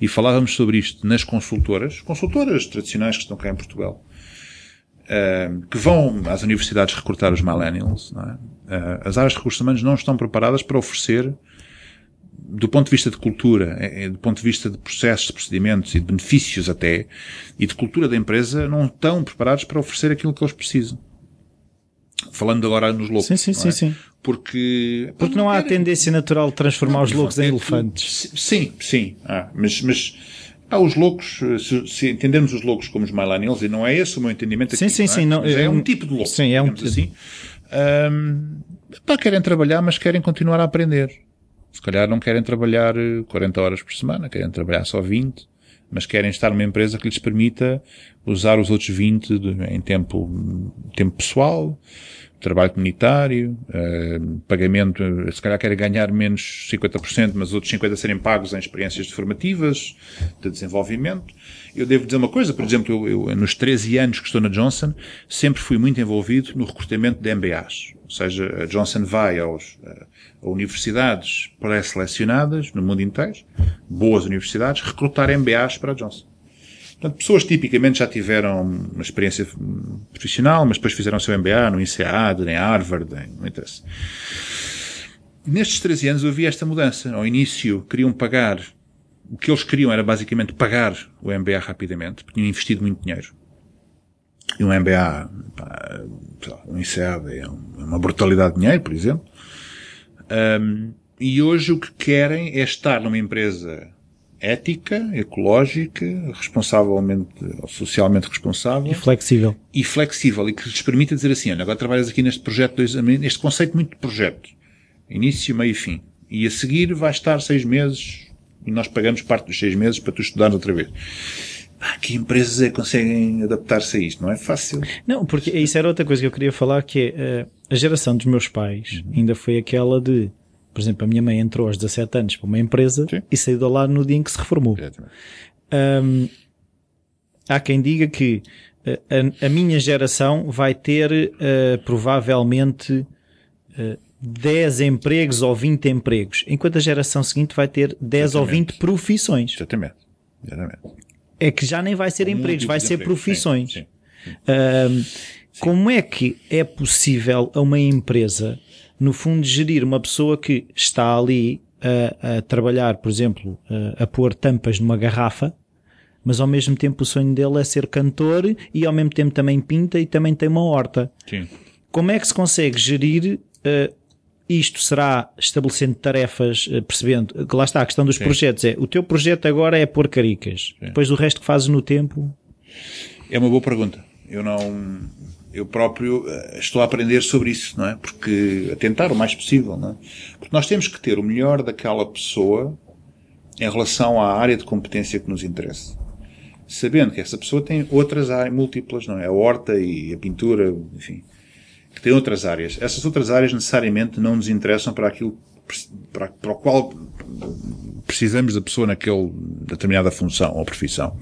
[SPEAKER 2] e falávamos sobre isto nas consultoras, consultoras tradicionais que estão cá em Portugal, uh, que vão às universidades recrutar os millennials, é? uh, as áreas de recursos humanos não estão preparadas para oferecer do ponto de vista de cultura, é, é, do ponto de vista de processos, de procedimentos e de benefícios até, e de cultura da empresa, não estão preparados para oferecer aquilo que eles precisam. Falando agora nos loucos.
[SPEAKER 1] Sim, sim, sim,
[SPEAKER 2] é?
[SPEAKER 1] sim.
[SPEAKER 2] Porque,
[SPEAKER 1] Porque não há a tendência natural de transformar os loucos em
[SPEAKER 2] é
[SPEAKER 1] elefantes.
[SPEAKER 2] Sim, sim. Ah, mas, mas há os loucos, se, se entendermos os loucos como os millennials, e não é esse o meu entendimento
[SPEAKER 1] Sim,
[SPEAKER 2] aqui,
[SPEAKER 1] sim,
[SPEAKER 2] não é?
[SPEAKER 1] sim, não,
[SPEAKER 2] é
[SPEAKER 1] é
[SPEAKER 2] um
[SPEAKER 1] um-
[SPEAKER 2] tipo de louco.
[SPEAKER 1] sim, é um
[SPEAKER 2] digamos assim. Ahm, pá, querem trabalhar, mas querem continuar a aprender. Se calhar não querem trabalhar eh, 40 horas por semana, querem trabalhar só 20, mas querem estar numa empresa que lhes permita usar os outros 20 de- em tempo, tempo pessoal, trabalho comunitário, eh, pagamento, eh, se calhar querem ganhar menos 50%, mas os outros 50% serem pagos em experiências formativas, de desenvolvimento. Eu devo dizer uma coisa, por exemplo, eu, eu, nos 13 anos que estou na Johnson, sempre fui muito envolvido no recrutamento de MBAs. Ou seja, a Johnson vai aos, a universidades pré-selecionadas no mundo inteiro, boas universidades, recrutar MBAs para a Johnson. Portanto, pessoas tipicamente já tiveram uma experiência profissional, mas depois fizeram o seu MBA no INSEAD, em Harvard, em, não interessa. Nestes 13 anos vi esta mudança. Ao início queriam pagar, o que eles queriam era basicamente pagar o MBA rapidamente, porque tinham investido muito dinheiro. E um MBA, pá, um INSEAD é é uma brutalidade de dinheiro, por exemplo. Um, e hoje o que querem é estar numa empresa ética, ecológica, responsavelmente, socialmente responsável
[SPEAKER 1] E flexível.
[SPEAKER 2] e flexível e que lhes permita dizer assim, olha, agora trabalhas aqui neste projeto, dois, neste conceito muito de projeto. Início, meio e fim. E a seguir vais estar seis meses e nós pagamos parte dos seis meses para tu estudares outra vez. Ah, que empresas é que conseguem adaptar-se a isto? Não é fácil.
[SPEAKER 1] Não, porque isso era outra coisa que eu queria falar, que é eh, a geração dos meus pais
[SPEAKER 2] Uhum.
[SPEAKER 1] ainda foi aquela de, por exemplo, a minha mãe entrou aos 17 anos para uma empresa
[SPEAKER 2] Sim.
[SPEAKER 1] e saiu de lá no dia em que se reformou. Hum, há quem diga que a, a minha geração vai ter eh, provavelmente eh, 10 empregos ou 20 empregos, enquanto a geração seguinte vai ter 10 ou
[SPEAKER 2] Exatamente.
[SPEAKER 1] 20 profissões.
[SPEAKER 2] Exatamente. Exatamente.
[SPEAKER 1] É que já nem vai ser empregos, vai ser
[SPEAKER 2] empregos.
[SPEAKER 1] profissões.
[SPEAKER 2] Sim, sim.
[SPEAKER 1] Como é que é possível a uma empresa, no fundo, gerir uma pessoa que está ali a, a trabalhar, por exemplo, a, a pôr tampas numa garrafa, mas ao mesmo tempo o sonho dele é ser cantor e ao mesmo tempo também pinta e também tem uma horta.
[SPEAKER 2] Sim.
[SPEAKER 1] Como é que se consegue gerir eh, isto? Será estabelecendo tarefas, eh, percebendo que lá está a questão dos projetos. É o teu projeto agora é pôr caricas. Depois o resto que fazes no tempo.
[SPEAKER 2] É uma boa pergunta. Eu não, eu próprio eh, estou a aprender sobre isso, não é? Porque a tentar o mais possível, não é? Porque nós temos que ter o melhor daquela pessoa em relação à área de competência que nos interessa. Sabendo que essa pessoa tem outras áreas múltiplas, não é? A horta e a pintura, enfim, que tem outras áreas. Essas outras áreas necessariamente não nos interessam para aquilo para, para o qual precisamos da pessoa naquele determinada função ou profissão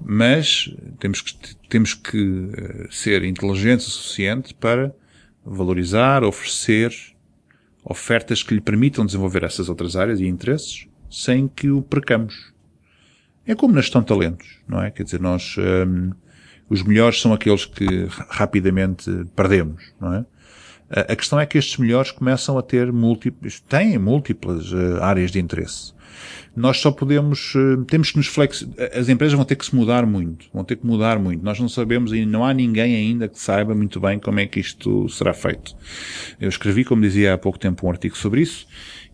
[SPEAKER 2] mas temos que, temos que eh, ser inteligentes o suficiente para valorizar, oferecer ofertas que lhe permitam desenvolver essas outras áreas e interesses sem que o percamos. É como na gestão de talentos, não é? Quer dizer, nós, hum, os melhores são aqueles que ra- rapidamente perdemos, não é? A a questão é que estes melhores começam a ter múltiplos, têm múltiplas eh, áreas de interesse. Nós só podemos, eh, temos que nos flex, as empresas vão ter que se mudar muito, vão ter que mudar muito. Nós não sabemos e não há ninguém ainda que saiba muito bem como é que isto será feito. Eu escrevi, como dizia há pouco tempo, um artigo sobre isso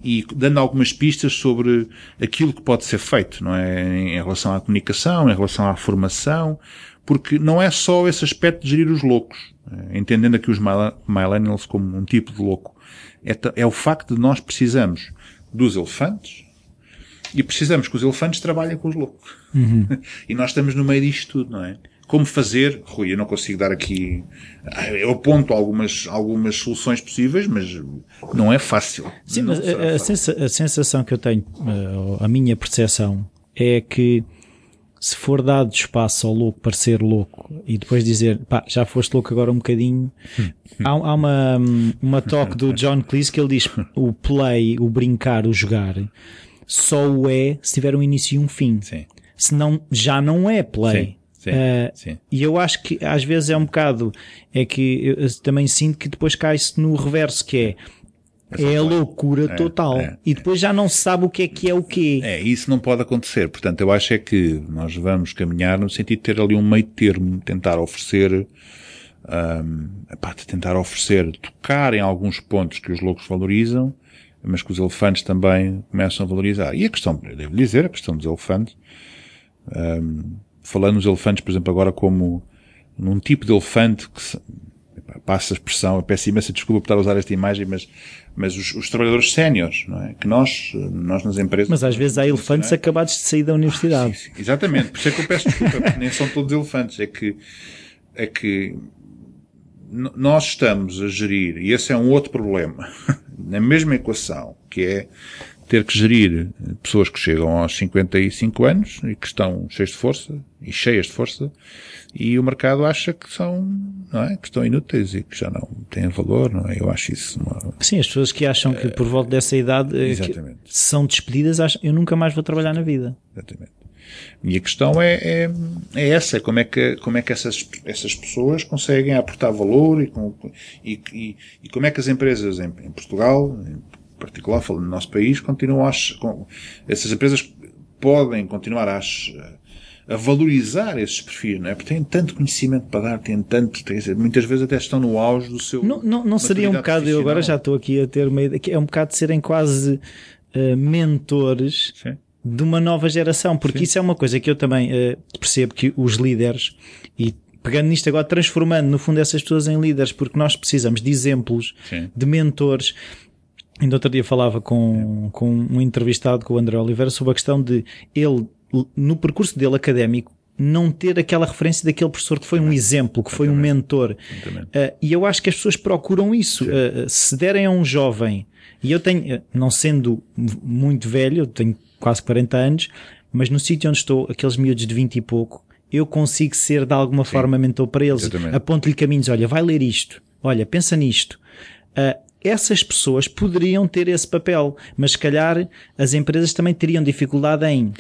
[SPEAKER 2] e dando algumas pistas sobre aquilo que pode ser feito, não é? Em relação à comunicação, em relação à formação, porque não é só esse aspecto de gerir os loucos, eh, entendendo aqui os millennials como um tipo de louco. É, é o facto de nós precisamos dos elefantes e precisamos que os elefantes trabalhem com os loucos. e nós estamos no meio disto tudo, não é? Como fazer, Rui, eu não consigo dar aqui, ah, eu aponto algumas, algumas soluções possíveis, mas não é fácil.
[SPEAKER 1] Sim, mas
[SPEAKER 2] será
[SPEAKER 1] a,
[SPEAKER 2] fácil.
[SPEAKER 1] a sensação que eu tenho, eh, a minha percepção, é que se for dado espaço ao louco para ser louco e depois dizer, pá, já foste louco agora um bocadinho, há, há uma, uma talk do John Cleese que ele diz o play, o brincar, o jogar, só o é se tiver um início e um fim.
[SPEAKER 2] Sim.
[SPEAKER 1] Senão já não é play.
[SPEAKER 2] Sim, sim,
[SPEAKER 1] Eh,
[SPEAKER 2] sim.
[SPEAKER 1] E eu acho que às vezes é um bocado, é que eu, também sinto que depois cai-se no reverso, que é É a loucura é, total. É, e depois já não se sabe o que é que é o quê.
[SPEAKER 2] É, isso não pode acontecer. Portanto, eu acho é que nós vamos caminhar no sentido de ter ali um meio termo, tentar oferecer, um, epá, tentar oferecer, tocar em alguns pontos que os loucos valorizam, mas que os elefantes também começam a valorizar. E a questão, devo dizer, a questão dos elefantes, um, falando nos elefantes, por exemplo, agora como num tipo de elefante que passa a expressão, eu peço imensa desculpa por estar a usar esta imagem, mas, mas os, os trabalhadores séniores, não é? Que nós, nós nas empresas.
[SPEAKER 1] Mas às vezes há elefantes acabados de sair da universidade. Ah, sim,
[SPEAKER 2] sim. Exatamente, por isso é que eu peço desculpa, porque nem são todos elefantes, é que, é que nós estamos a gerir, e esse é um outro problema, na mesma equação, que é ter que gerir pessoas que chegam aos 55 anos e que estão cheias de força, e cheias de força, e o mercado acha que são, não é? Que estão inúteis e que já não têm valor, não é? Eu acho isso uma...
[SPEAKER 1] Sim, as pessoas que acham que por volta dessa idade eh, são despedidas, acham, eu nunca mais vou trabalhar na vida.
[SPEAKER 2] Exatamente. E a questão é, é, é essa, como é que, como é que essas, essas pessoas conseguem aportar valor e, com, e, e, e como é que as empresas em, em Portugal, em particular falando no nosso país, continuam a, com, essas empresas podem continuar a, a valorizar esses perfis, não é? Porque têm tanto conhecimento para dar, têm tanto, têm, muitas vezes até estão no auge do seu.
[SPEAKER 1] Não, não, não seria um bocado, eu agora já estou aqui a ter uma ideia, é um bocado de serem quase uh, mentores Sim. De uma nova geração, porque Sim. isso é uma coisa que eu também uh, percebo que os líderes, e pegando nisto agora, transformando no fundo essas pessoas em líderes, porque nós precisamos de exemplos, Sim. de mentores. Ainda outro dia falava com, com um entrevistado, com o André Oliveira, sobre a questão de ele no percurso dele académico, não ter aquela referência daquele professor que foi um exemplo, que foi um mentor. Uh, e eu acho que as pessoas procuram isso. Uh, se derem a um jovem, e eu tenho, não sendo muito velho, eu tenho quase 40 anos, mas no sítio onde estou, aqueles miúdos de 20 e pouco, eu consigo ser de alguma Sim. forma mentor para eles. Aponto-lhe caminhos, olha, vai ler isto, olha, pensa nisto. Uh, essas pessoas poderiam ter esse papel, mas se calhar as empresas também teriam dificuldade em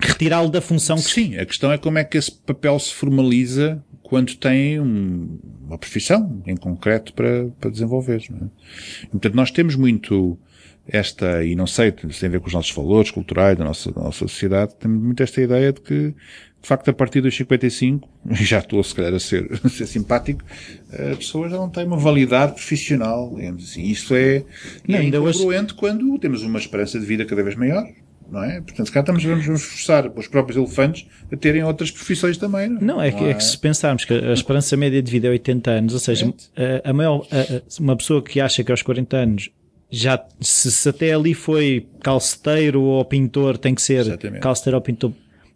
[SPEAKER 1] retirá-lo da função que...
[SPEAKER 2] Sim, a questão é como é que esse papel se formaliza quando tem um, uma profissão em concreto para, para desenvolver. Não é? Portanto, nós temos muito esta, e não sei, tem a ver com os nossos valores culturais da nossa, da nossa sociedade, temos muito esta ideia de que, de facto, a partir dos 55, e já estou se calhar a ser, a ser simpático, a pessoa já não tem uma validade profissional, digamos assim. Isto é, e é incongruente hoje... quando temos uma esperança de vida cada vez maior não é? Portanto, cá estamos, vamos, vamos forçar os próprios elefantes a terem outras profissões também. Não,
[SPEAKER 1] é? não é, não que, é que se pensarmos que a esperança média de vida é 80 anos, ou seja, a, a maior, a, uma pessoa que acha que aos 40 anos já, se, se até ali foi calceteiro ou pintor, tem que ser Exatamente. calceteiro ou pintor,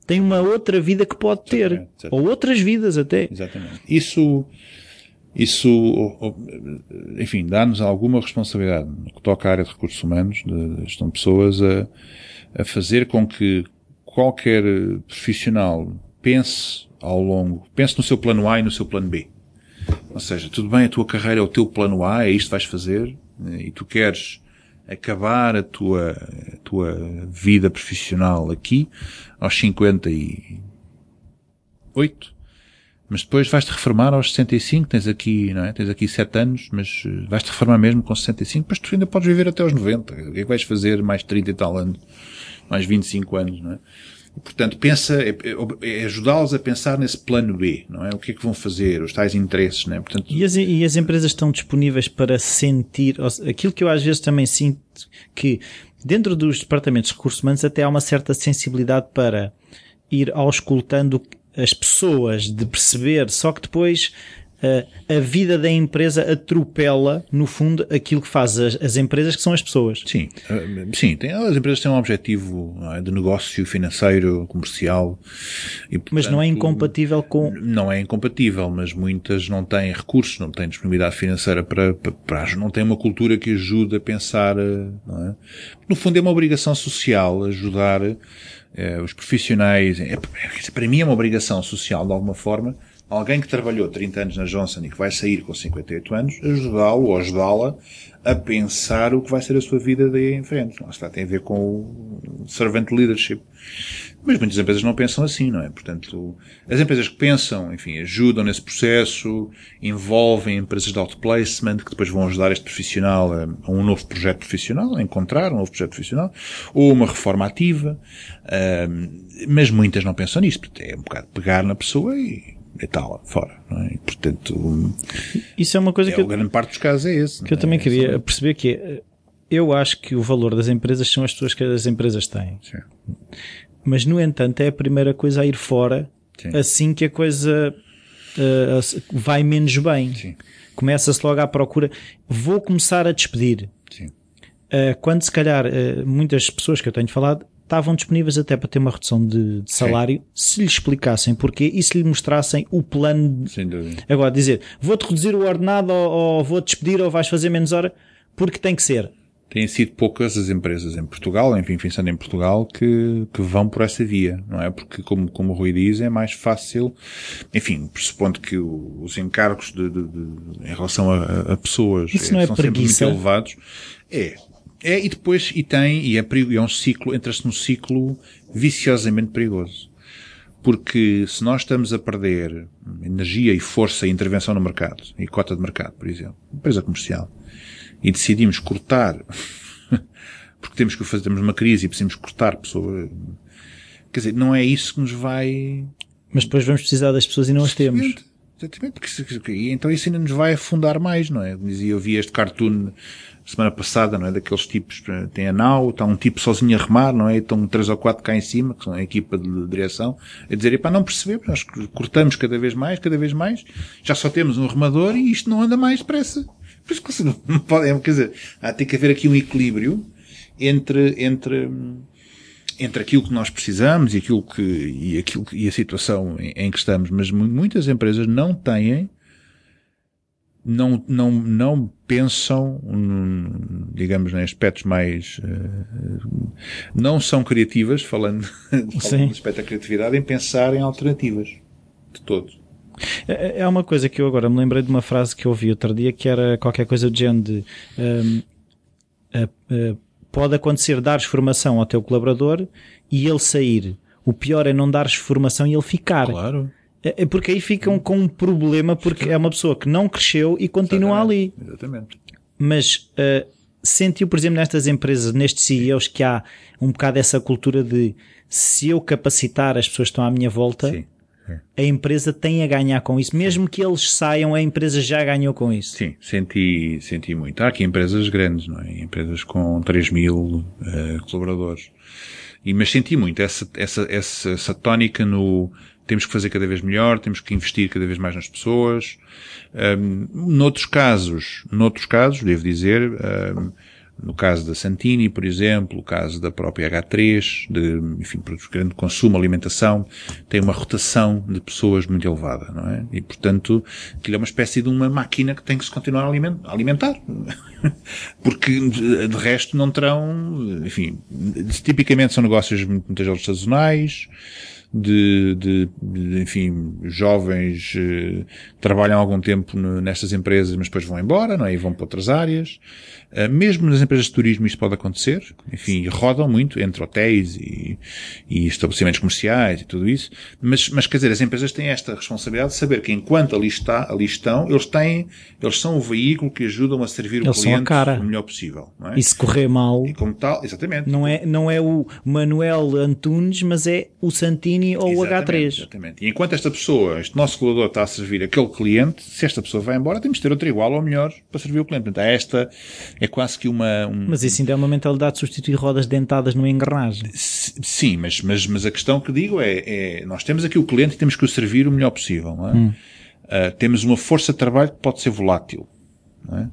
[SPEAKER 1] tem uma outra vida que pode ter. Exatamente. Exatamente. Ou outras vidas até.
[SPEAKER 2] Exatamente. Isso, isso, enfim, dá-nos alguma responsabilidade no que toca à área de recursos humanos, de, estão pessoas a, a fazer com que qualquer profissional pense ao longo, pense no seu plano A e no seu plano B. Ou seja, tudo bem, a tua carreira é o teu plano A, é isto que vais fazer, né, e tu queres acabar a tua, a tua vida profissional aqui, aos 58, mas depois vais-te reformar aos 65, tens aqui, não é? Tens aqui 7 anos, mas eh, vais-te reformar mesmo com 65, mas tu ainda podes viver até aos 90. O que é que vais fazer mais 30 e tal anos? Mais 25 anos, não é? Portanto, pensa, é, é, é ajudá-los a pensar nesse plano B, não é? O que é que vão fazer, os tais interesses, não é? Portanto,
[SPEAKER 1] e, as, e as empresas estão disponíveis para sentir, aquilo que eu às vezes também sinto, que dentro dos departamentos de recursos humanos até há uma certa sensibilidade para ir auscultando as pessoas, de perceber, só que depois a vida da empresa atropela, no fundo, aquilo que faz as, as empresas, que são as pessoas.
[SPEAKER 2] Sim, eh, sim, tem, as empresas têm um objetivo é, de negócio financeiro, comercial.
[SPEAKER 1] E, portanto, mas não é incompatível com.
[SPEAKER 2] Não é incompatível, mas muitas não têm recursos, não têm disponibilidade financeira para, para, para não têm uma cultura que ajude a pensar. Eh, é? No fundo, é uma obrigação social ajudar eh, os profissionais. É, para mim é uma obrigação social, de alguma forma, alguém que trabalhou 30 anos na Johnson e que vai sair com 58 anos, ajudá-lo ou ajudá-la a pensar o que vai ser a sua vida daí em frente. Lá está, tem a ver com o servant leadership. Mas muitas empresas não pensam assim, não é? Portanto, as empresas que pensam, enfim, ajudam nesse processo, envolvem empresas de outplacement que depois vão ajudar este profissional a, a um novo projeto profissional, a encontrar um novo projeto profissional, ou uma reforma ativa, mas muitas não pensam nisso. É um bocado pegar na pessoa e e tal, fora. É? E, portanto,
[SPEAKER 1] isso é uma coisa
[SPEAKER 2] é,
[SPEAKER 1] que
[SPEAKER 2] eu, grande parte dos casos é esse.
[SPEAKER 1] Que eu
[SPEAKER 2] é?
[SPEAKER 1] também queria perceber que é, eu acho que o valor das empresas são as pessoas que as empresas têm.
[SPEAKER 2] Sim.
[SPEAKER 1] Mas, no entanto, é a primeira coisa a ir fora
[SPEAKER 2] Sim.
[SPEAKER 1] assim que a coisa uh, vai menos bem. Começa-se logo à procura. Vou começar a despedir.
[SPEAKER 2] Sim.
[SPEAKER 1] Uh, quando, se calhar, uh, muitas pessoas que eu tenho falado estavam disponíveis até para ter uma redução de, de salário se lhe explicassem porquê e se lhe mostrassem o plano.
[SPEAKER 2] Sem dúvida.
[SPEAKER 1] Agora, dizer vou-te reduzir o ordenado ou, ou vou-te despedir ou vais fazer menos hora porque tem que ser.
[SPEAKER 2] Têm sido poucas as empresas em Portugal, enfim, pensando em Portugal, que, que vão por essa via, não é? Porque, como, como o Rui diz, é mais fácil, enfim, pressupondo que o, os encargos de, de, de, em relação a, a pessoas
[SPEAKER 1] Isso não é
[SPEAKER 2] são
[SPEAKER 1] preguiça?
[SPEAKER 2] sempre muito elevados. É. É, e depois, e tem, e é, perigo, é um ciclo, entra-se num ciclo viciosamente perigoso. Porque se nós estamos a perder energia e força e intervenção no mercado, e cota de mercado, por exemplo, empresa comercial, e decidimos cortar, porque temos que fazer, temos uma crise e precisamos cortar pessoas, quer dizer, não é isso que nos vai...
[SPEAKER 1] Mas depois vamos precisar das pessoas e não as temos.
[SPEAKER 2] Exatamente, porque, então isso ainda nos vai afundar mais, não é? Eu vi este cartoon semana passada, não é? Daqueles tipos, tem a nau, está um tipo sozinho a remar, não é? E estão três ou quatro cá em cima, que são a equipa de direção, a dizer, epá, não percebemos, nós cortamos cada vez mais, cada vez mais, já só temos um remador e isto não anda mais depressa. Por isso que não pode, quer dizer, há, tem que haver aqui um equilíbrio entre, entre, entre aquilo que nós precisamos e aquilo que, e aquilo e a situação em, em que estamos, mas muitas empresas não têm não, não, não pensam, digamos, em aspectos mais, não são criativas, falando, falando do aspecto da criatividade, em pensar em alternativas. De todos.
[SPEAKER 1] É uma coisa que eu agora me lembrei de uma frase que eu ouvi outro dia que era qualquer coisa do género de um, uh, uh, pode acontecer dares formação ao teu colaborador e ele sair. O pior é não dares formação e ele ficar.
[SPEAKER 2] Claro.
[SPEAKER 1] É porque aí ficam com um problema porque é uma pessoa que não cresceu e continua
[SPEAKER 2] Exatamente.
[SPEAKER 1] ali.
[SPEAKER 2] Exatamente.
[SPEAKER 1] Mas uh, sentiu, por exemplo, nestas empresas, nestes CEOs, que há um bocado essa cultura de se eu capacitar as pessoas que estão à minha volta,
[SPEAKER 2] Sim.
[SPEAKER 1] a empresa tem a ganhar com isso. Mesmo que eles saiam, a empresa já ganhou com isso.
[SPEAKER 2] Sim, senti, senti muito. Há aqui empresas grandes, não é? Empresas com 3 mil uh, colaboradores. E, mas senti muito essa, essa, essa, essa tónica no, temos que fazer cada vez melhor, temos que investir cada vez mais nas pessoas. Um, noutros casos, noutros casos, devo dizer, um, no caso da Santini, por exemplo, o caso da própria H3, de, enfim, por grande consumo, alimentação, tem uma rotação de pessoas muito elevada, não é? E, portanto, aquilo é uma espécie de uma máquina que tem que se continuar a alimentar. Porque, de resto, não terão, enfim, tipicamente são negócios muitas vezes sazonais, de, de, de, enfim, jovens eh, trabalham algum tempo nestas empresas, mas depois vão embora, não é? E vão para outras áreas. Uh, mesmo nas empresas de turismo isto pode acontecer. Enfim, rodam muito entre hotéis e, e estabelecimentos comerciais e tudo isso. Mas, mas quer dizer, as empresas têm esta responsabilidade de saber que enquanto ali está, ali estão, eles têm, eles são o veículo que ajudam a servir
[SPEAKER 1] eles
[SPEAKER 2] o cliente o melhor possível. É?
[SPEAKER 1] E se correr mal.
[SPEAKER 2] E como tal, exatamente.
[SPEAKER 1] Não é, não é o Manuel Antunes, mas é o Santini ou o H3.
[SPEAKER 2] Exatamente. E enquanto esta pessoa, este nosso colaborador está a servir aquele cliente, se esta pessoa vai embora, temos de ter outra igual ou melhor para servir o cliente. Portanto, esta é quase que uma. Um...
[SPEAKER 1] Mas isso ainda é uma mentalidade de substituir rodas dentadas numa engrenagem.
[SPEAKER 2] Sim, mas, mas, mas a questão que digo é, é, nós temos aqui o cliente e temos que o servir o melhor possível. Não é? Hum. Uh, temos uma força de trabalho que pode ser volátil. Não é?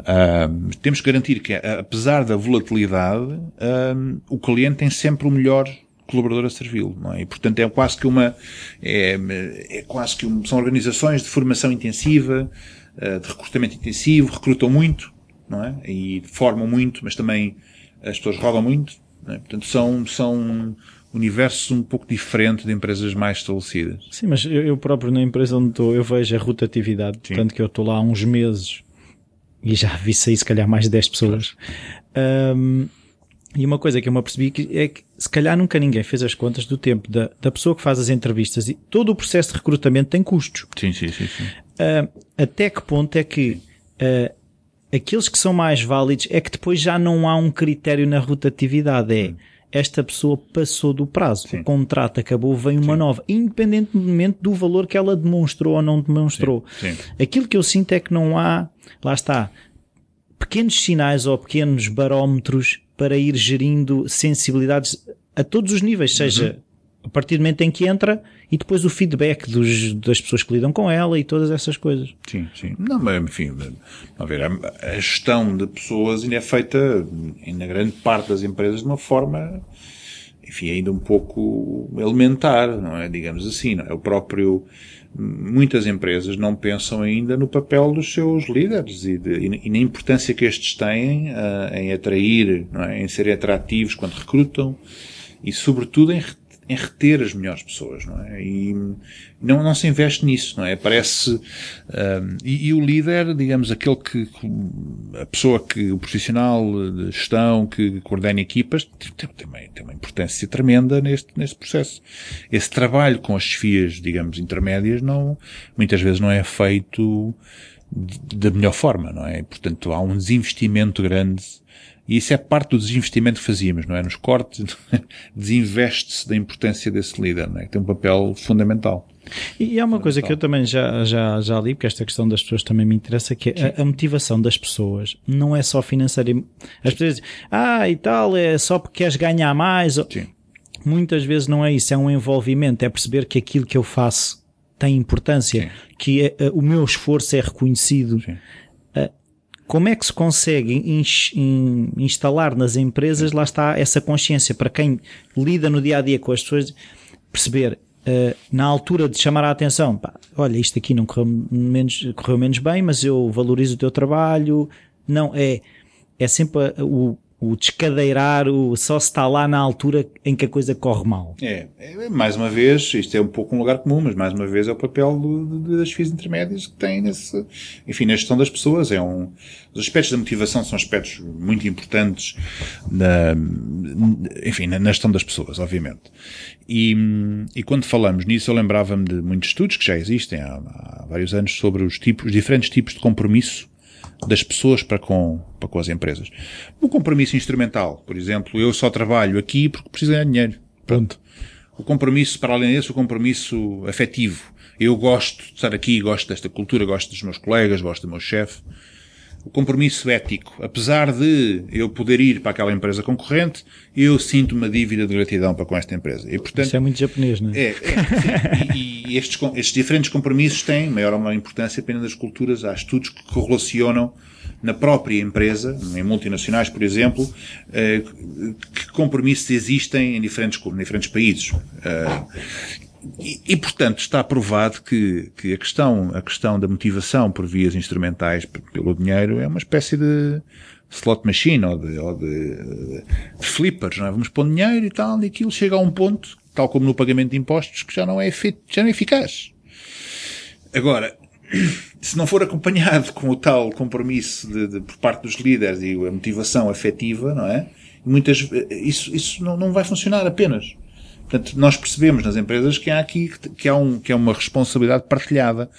[SPEAKER 2] Uh, temos que garantir que, apesar da volatilidade, uh, o cliente tem sempre o melhor colaborador a servi-lo, não é? E, portanto, é quase que uma, é, é quase que um, são organizações de formação intensiva, de recrutamento intensivo, recrutam muito, não é? E formam muito, mas também as pessoas rodam muito, é? Portanto, são, são universos um pouco diferente de empresas mais estabelecidas.
[SPEAKER 1] Sim, mas eu, eu próprio na empresa onde estou, eu vejo a rotatividade, Sim. tanto que eu estou lá há uns meses e já vi sair se calhar mais de 10 pessoas. Um, e uma coisa que eu me apercebi é que se calhar nunca ninguém fez as contas do tempo da, da pessoa que faz as entrevistas e todo o processo de recrutamento tem custos.
[SPEAKER 2] Sim, sim, sim. sim.
[SPEAKER 1] Uh, até que ponto é que uh, aqueles que são mais válidos é que depois já não há um critério na rotatividade. É, esta pessoa passou do prazo, Sim. o contrato acabou, vem uma Sim. nova, independentemente do valor que ela demonstrou ou não demonstrou. Sim. Aquilo que eu sinto é que não há, lá está, pequenos sinais ou pequenos barómetros para ir gerindo sensibilidades a todos os níveis, seja uhum a partir do momento em que entra e depois o feedback dos, das pessoas que lidam com ela e todas essas coisas.
[SPEAKER 2] Sim, sim. Não, mas enfim, a ver, a, gestão de pessoas ainda é feita, na grande parte das empresas, de uma forma, enfim, ainda um pouco elementar, não é? Digamos assim, não é? O próprio, muitas empresas não pensam ainda no papel dos seus líderes e, de, e na importância que estes têm uh, em atrair, é? em serem atrativos quando recrutam e, sobretudo, em em reter as melhores pessoas, não é? E não, não se investe nisso, não é? Parece, um, e, e, o líder, digamos, aquele que, a pessoa que, o profissional de gestão que coordena equipas, tem, tem, tem uma importância tremenda neste, neste processo. Esse trabalho com as chefias, digamos, intermédias, não, muitas vezes não é feito da melhor forma, não é? Portanto, há um desinvestimento grande e isso é parte do desinvestimento que fazíamos, não é? Nos cortes, desinveste-se da importância desse líder, não é? Que tem um papel fundamental.
[SPEAKER 1] E há uma coisa que eu também já, já, já li, porque esta questão das pessoas também me interessa, que é a, a, motivação das pessoas não é só financeira. As pessoas dizem, ah, e tal, é só porque queres ganhar mais. Sim. Muitas vezes não é isso, é um envolvimento, é perceber que aquilo que eu faço tem importância, Sim. que é, o meu esforço é reconhecido. Sim como é que se consegue in, in, instalar nas empresas, lá está essa consciência para quem lida no dia a dia com as pessoas, perceber uh, na altura de chamar a atenção, pá, olha, isto aqui não correu menos, correu menos bem, mas eu valorizo o teu trabalho. Não, é, é sempre o, o descadeirar, o só se está lá na altura em que a coisa corre mal.
[SPEAKER 2] É, é mais uma vez, isto é um pouco um lugar comum, mas mais uma vez é o papel do, das FIIs intermédias que têm nesse, enfim, na gestão das pessoas. É um, os aspectos da motivação são aspectos muito importantes na, enfim, na, na gestão das pessoas, obviamente. E, e quando falamos nisso, eu lembrava-me de muitos estudos que já existem há, há vários anos sobre os tipos, os diferentes tipos de compromisso das pessoas para com, para com as empresas. O compromisso instrumental, por exemplo, eu só trabalho aqui porque preciso ganhar dinheiro. Pronto. O compromisso, para além desse, o compromisso afetivo. Eu gosto de estar aqui, gosto desta cultura, gosto dos meus colegas, gosto do meu chefe o compromisso ético. Apesar de eu poder ir para aquela empresa concorrente, eu sinto uma dívida de gratidão para com esta empresa.
[SPEAKER 1] E, portanto, Isso é muito japonês, não é?
[SPEAKER 2] É, é e, e estes, estes diferentes compromissos têm maior ou menor importância dependendo das culturas. Há estudos que correlacionam na própria empresa, em multinacionais, por exemplo, eh, que compromissos existem em diferentes, em diferentes países. Eh, e, e, portanto, está provado que, que a, questão, a questão da motivação por vias instrumentais pelo dinheiro é uma espécie de slot machine ou de, ou de, de flippers, não é? Vamos pôr dinheiro e tal, e aquilo chega a um ponto, tal como no pagamento de impostos, que já não é, efeito, já não é eficaz. Agora, se não for acompanhado com o tal compromisso de, de, por parte dos líderes e a motivação afetiva, não é? Muitas, isso, isso não, não vai funcionar apenas. Portanto, nós percebemos nas empresas que há aqui, que há, um, que há uma responsabilidade partilhada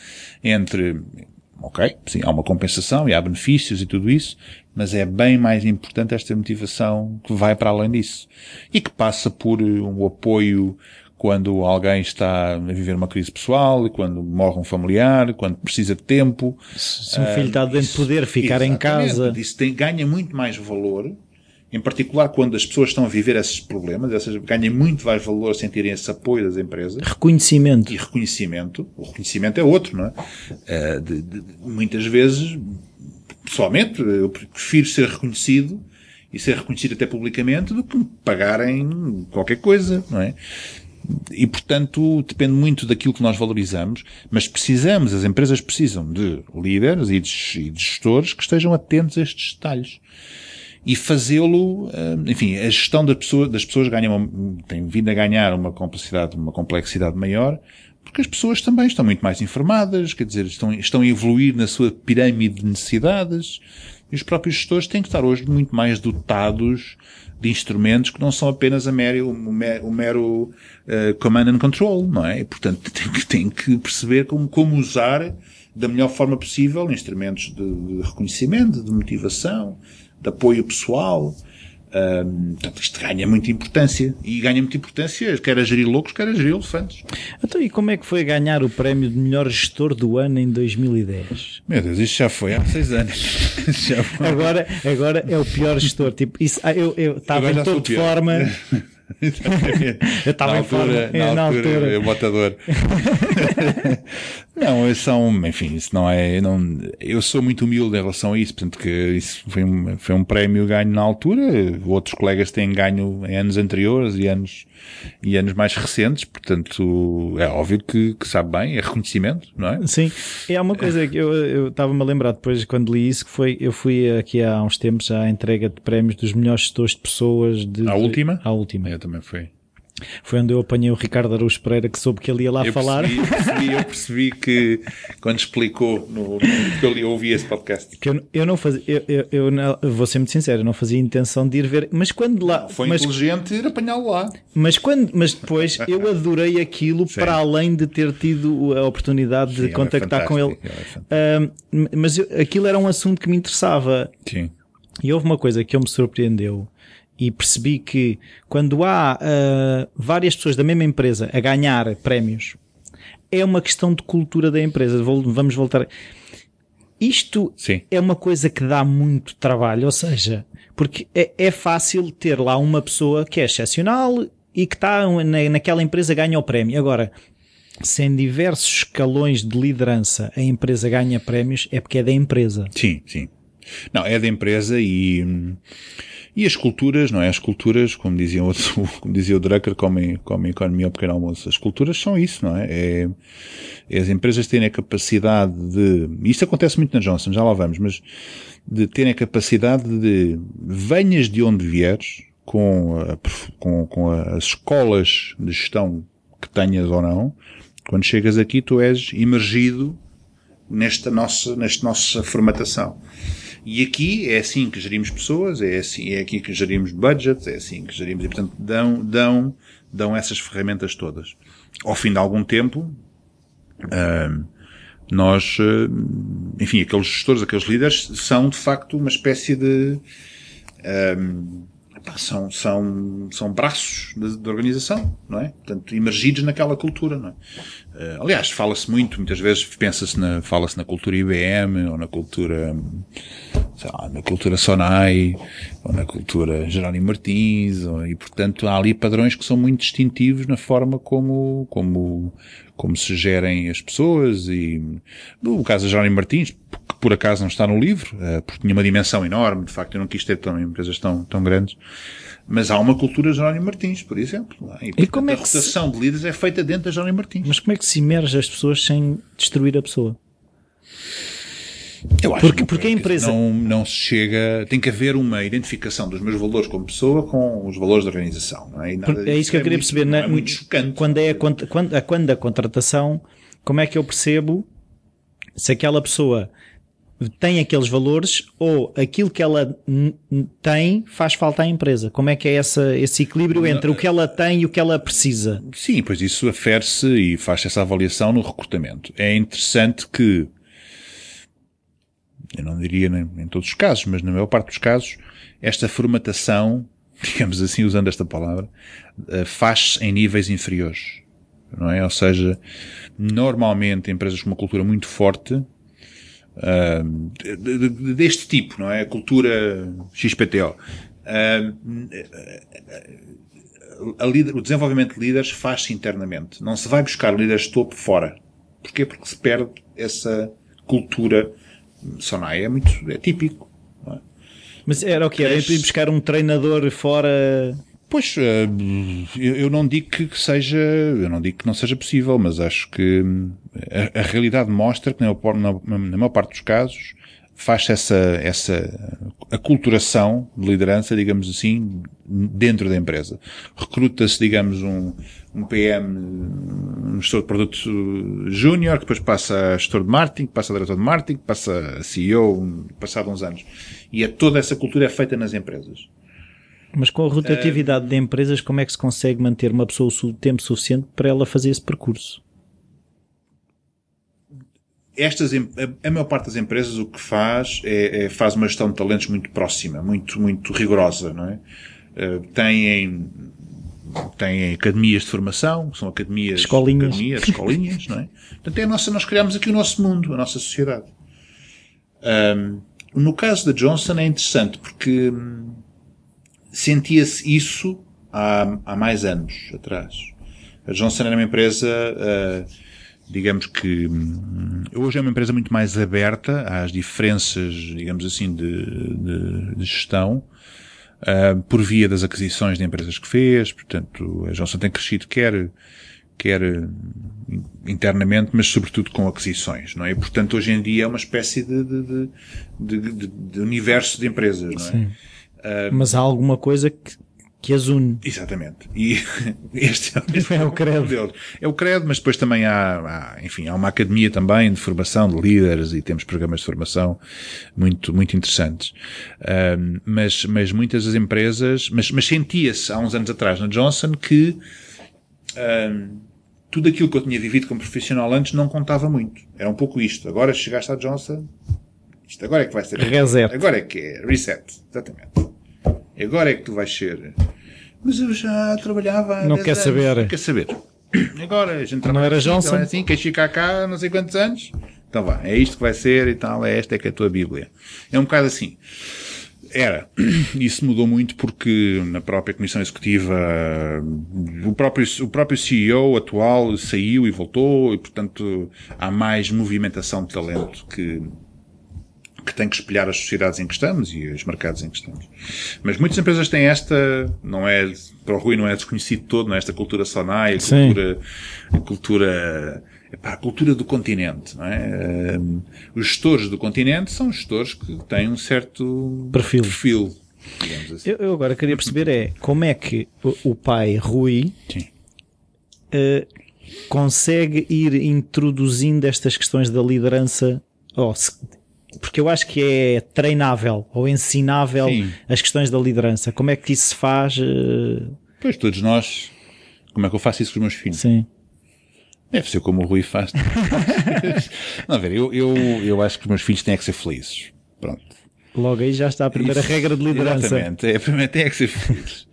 [SPEAKER 2] entre, ok, sim, há uma compensação e há benefícios e tudo isso, mas é bem mais importante esta motivação que vai para além disso. E que passa por um apoio quando alguém está a viver uma crise pessoal, quando morre um familiar, quando precisa de tempo.
[SPEAKER 1] Se um filho está dentro de poder ficar em casa.
[SPEAKER 2] Isso tem, ganha muito mais valor em particular quando as pessoas estão a viver esses problemas, essas ganham muito mais valor a sentirem esse apoio das empresas.
[SPEAKER 1] Reconhecimento.
[SPEAKER 2] E reconhecimento. O reconhecimento é outro, não é? Uh, de, de, muitas vezes, pessoalmente, eu prefiro ser reconhecido e ser reconhecido até publicamente do que me pagarem qualquer coisa, não é? E, portanto, depende muito daquilo que nós valorizamos, mas precisamos, as empresas precisam de líderes e de, e de gestores que estejam atentos a estes detalhes e fazê-lo, enfim, a gestão das pessoas, das pessoas ganha uma, tem vindo a ganhar uma complexidade, uma complexidade maior, porque as pessoas também estão muito mais informadas, quer dizer, estão, estão a evoluir na sua pirâmide de necessidades, e os próprios gestores têm que estar hoje muito mais dotados de instrumentos que não são apenas a mero, o mero, o mero uh, command and control, não é? E, portanto, tem que, tem que perceber como, como usar da melhor forma possível instrumentos de, de reconhecimento, de motivação, de apoio pessoal, um, portanto, isto ganha muita importância. E ganha muita importância, quer a gerir loucos, quer a gerir elefantes.
[SPEAKER 1] Então, e como é que foi ganhar o prémio de melhor gestor do ano em 2010?
[SPEAKER 2] Meu Deus, isto já foi há seis anos.
[SPEAKER 1] agora, agora é o pior gestor. Tipo, isso, ah, eu, eu estava em toda forma.
[SPEAKER 2] eu estava em forma. Na, na altura, altura. Botador. não, são, enfim, isso não é, não, eu sou muito humilde em relação a isso, portanto que isso foi um, foi um prémio ganho na altura, outros colegas têm ganho em anos anteriores e anos, e anos mais recentes, portanto é óbvio que, que sabe bem, é reconhecimento, não é?
[SPEAKER 1] Sim, é uma coisa que eu estava-me a lembrar depois quando li isso, que foi, eu fui aqui há uns tempos à entrega de prémios dos melhores gestores de pessoas de...
[SPEAKER 2] A última?
[SPEAKER 1] A última.
[SPEAKER 2] Eu também fui.
[SPEAKER 1] Foi onde eu apanhei o Ricardo Araújo Pereira que soube que ele ia lá
[SPEAKER 2] eu
[SPEAKER 1] falar.
[SPEAKER 2] Percebi, eu percebi, eu percebi que quando explicou no, que eu ouvi esse podcast.
[SPEAKER 1] Que eu, eu não fazia, eu, eu, eu, não, vou ser muito sincero, eu não fazia intenção de ir ver, mas quando lá.
[SPEAKER 2] Foi
[SPEAKER 1] mas,
[SPEAKER 2] inteligente ir apanhá-lo lá.
[SPEAKER 1] Mas, quando, mas depois eu adorei aquilo Sim. para além de ter tido a oportunidade de Sim, contactar com ele. Uh, mas aquilo era um assunto que me interessava.
[SPEAKER 2] Sim.
[SPEAKER 1] E houve uma coisa que eu me surpreendeu e percebi que quando há uh, várias pessoas da mesma empresa a ganhar prémios, é uma questão de cultura da empresa. Vamos voltar. Isto
[SPEAKER 2] Sim.
[SPEAKER 1] é uma coisa que dá muito trabalho, ou seja, porque é, é fácil ter lá uma pessoa que é excepcional e que está na, naquela empresa ganha o prémio. Agora, se em diversos escalões de liderança a empresa ganha prémios, é porque é da empresa.
[SPEAKER 2] Sim, sim. Não, é da empresa e hum, e as culturas, não é? As culturas, como dizia, o, como dizia o Drucker, comem, comem economia ao pequeno almoço. As culturas são isso, não é? é? é as empresas terem a capacidade de, isto acontece muito na Johnson, já lá vamos, mas de terem a capacidade de, venhas de onde vieres, com, a, com, com as escolas de gestão que tenhas ou não, quando chegas aqui tu és imergido nesta nossa, nesta nossa formatação. E aqui é assim que gerimos pessoas, é assim, é aqui que gerimos budgets, é assim que gerimos, e portanto dão, dão, dão essas ferramentas todas. Ao fim de algum tempo, uh, nós, uh, enfim, aqueles gestores, aqueles líderes são de facto uma espécie de, são, são, são braços de, organização, não é? Portanto, imergidos naquela cultura, não é? Uh, aliás, fala-se muito, muitas vezes pensa-se na, fala-se na cultura IBM, ou na cultura, lá, na cultura Sonai, ou na cultura Jerónimo Martins, ou, e portanto há ali padrões que são muito distintivos na forma como, como, como se gerem as pessoas e, no caso de Jerónimo Martins, por acaso não está no livro, uh, porque tinha uma dimensão enorme, de facto eu não quis ter também empresas tão, tão grandes, mas há uma cultura de Jerónimo Martins, por exemplo. É? E, portanto, e como é que a rotação se... de líderes é feita dentro da Jerónimo Martins.
[SPEAKER 1] Mas como é que se emerge as pessoas sem destruir a pessoa?
[SPEAKER 2] Eu acho porque, porque a empresa não, não se chega, tem que haver uma identificação dos meus valores como pessoa com os valores da organização. Não é?
[SPEAKER 1] é isso que eu é queria
[SPEAKER 2] muito,
[SPEAKER 1] perceber.
[SPEAKER 2] Não é muito chocante.
[SPEAKER 1] Quando é a, quando, quando a contratação, como é que eu percebo se aquela pessoa tem aqueles valores ou aquilo que ela tem faz falta à empresa? Como é que é essa, esse equilíbrio entre o que ela tem e o que ela precisa?
[SPEAKER 2] Sim, pois isso afere-se e faz essa avaliação no recrutamento. É interessante que, eu não diria em todos os casos, mas na maior parte dos casos, esta formatação, digamos assim, usando esta palavra, eh, faz-se em níveis inferiores. Não é? Ou seja, normalmente empresas com uma cultura muito forte uh, deste tipo, não é? A cultura XPTO. Uh, a líder, o desenvolvimento de líderes faz-se internamente. Não se vai buscar líderes de topo fora. Porquê? Porque se perde essa cultura. Sonai é muito, é típico. É?
[SPEAKER 1] Mas era o que? Era ir buscar um treinador fora
[SPEAKER 2] Pois, eh, eu não digo que seja, eu não digo que não seja possível, mas acho que hum, a, a realidade mostra que na, maior parte dos casos faz essa, essa aculturação de liderança, digamos assim, dentro da empresa. Recruta-se, digamos, um, um PM, um gestor de produto júnior, que depois passa a gestor de marketing, passa a diretor de marketing, passa a CEO, passado uns anos. E é toda essa cultura é feita nas empresas.
[SPEAKER 1] Mas com a rotatividade uh, de empresas, como é que se consegue manter uma pessoa o tempo suficiente para ela fazer esse percurso?
[SPEAKER 2] Estas, a, maior parte das empresas o que faz é, é, faz uma gestão de talentos muito próxima, muito, muito rigorosa, não é? Uh, têm, têm academias de formação, são academias,
[SPEAKER 1] escolinhas,
[SPEAKER 2] academias, escolinhas, não é? Portanto, é a nossa, nós criamos aqui o nosso mundo, a nossa sociedade. Um, no caso da Johnson é interessante porque hum, sentia-se isso há, há mais anos atrás. A Johnson era uma empresa, uh, digamos que hum, hoje é uma empresa muito mais aberta às diferenças, digamos assim, de, de, de gestão, uh, por via das aquisições de empresas que fez. Portanto, a Johnson tem crescido quer quer hum, internamente, mas sobretudo com aquisições, não é? E, portanto, hoje em dia é uma espécie de, de, de, de universo de empresas, não é? Sim.
[SPEAKER 1] Uh, Mas há alguma coisa que, que as une.
[SPEAKER 2] Exatamente. E este é,
[SPEAKER 1] é o credo.
[SPEAKER 2] É o credo, mas depois também há, há, enfim, há uma academia também de formação de líderes e temos programas de formação muito, muito interessantes. Uh, mas, mas muitas das empresas, mas, mas sentia-se há uns anos atrás na Johnson que, uh, tudo aquilo que eu tinha vivido como profissional antes não contava muito. Era um pouco isto. Agora chegaste à Johnson, isto agora é que vai ser.
[SPEAKER 1] Reset.
[SPEAKER 2] Agora é que é. Reset. Exatamente. Agora é que tu vais ser. Mas eu já trabalhava.
[SPEAKER 1] Não quer anos. saber.
[SPEAKER 2] Não quer saber. Agora a gente
[SPEAKER 1] Não era assim, Johnson?
[SPEAKER 2] Assim, queres ficar cá não sei quantos anos? Então vá, é isto que vai ser e tal, é esta é que é a tua Bíblia. É um bocado assim. Era. Isso mudou muito porque na própria Comissão Executiva o próprio, o próprio CEO atual saiu e voltou e, portanto, há mais movimentação de talento que, que tem que espelhar as sociedades em que estamos e os mercados em que estamos. Mas muitas empresas têm esta, não é, para o Rui não é desconhecido todo, não é esta cultura sonai, a cultura, a cultura, epá, a cultura do continente, não é? Um, os gestores do continente são gestores que têm um certo
[SPEAKER 1] perfil.
[SPEAKER 2] perfil
[SPEAKER 1] assim. eu, eu, agora queria perceber é como é que o, o pai Rui uh, consegue ir introduzindo estas questões da liderança, oh, se, porque eu acho que é treinável ou ensinável Sim. as questões da liderança. Como é que isso se faz? Uh...
[SPEAKER 2] Pois todos nós. Como é que eu faço isso com os meus filhos?
[SPEAKER 1] Sim.
[SPEAKER 2] Deve ser como o Rui faz. Não, a ver, eu, eu, eu acho que os meus filhos têm que ser felizes. Pronto.
[SPEAKER 1] Logo aí já está a primeira isso, regra de liderança.
[SPEAKER 2] Exatamente. É, a primeira tem que ser felizes.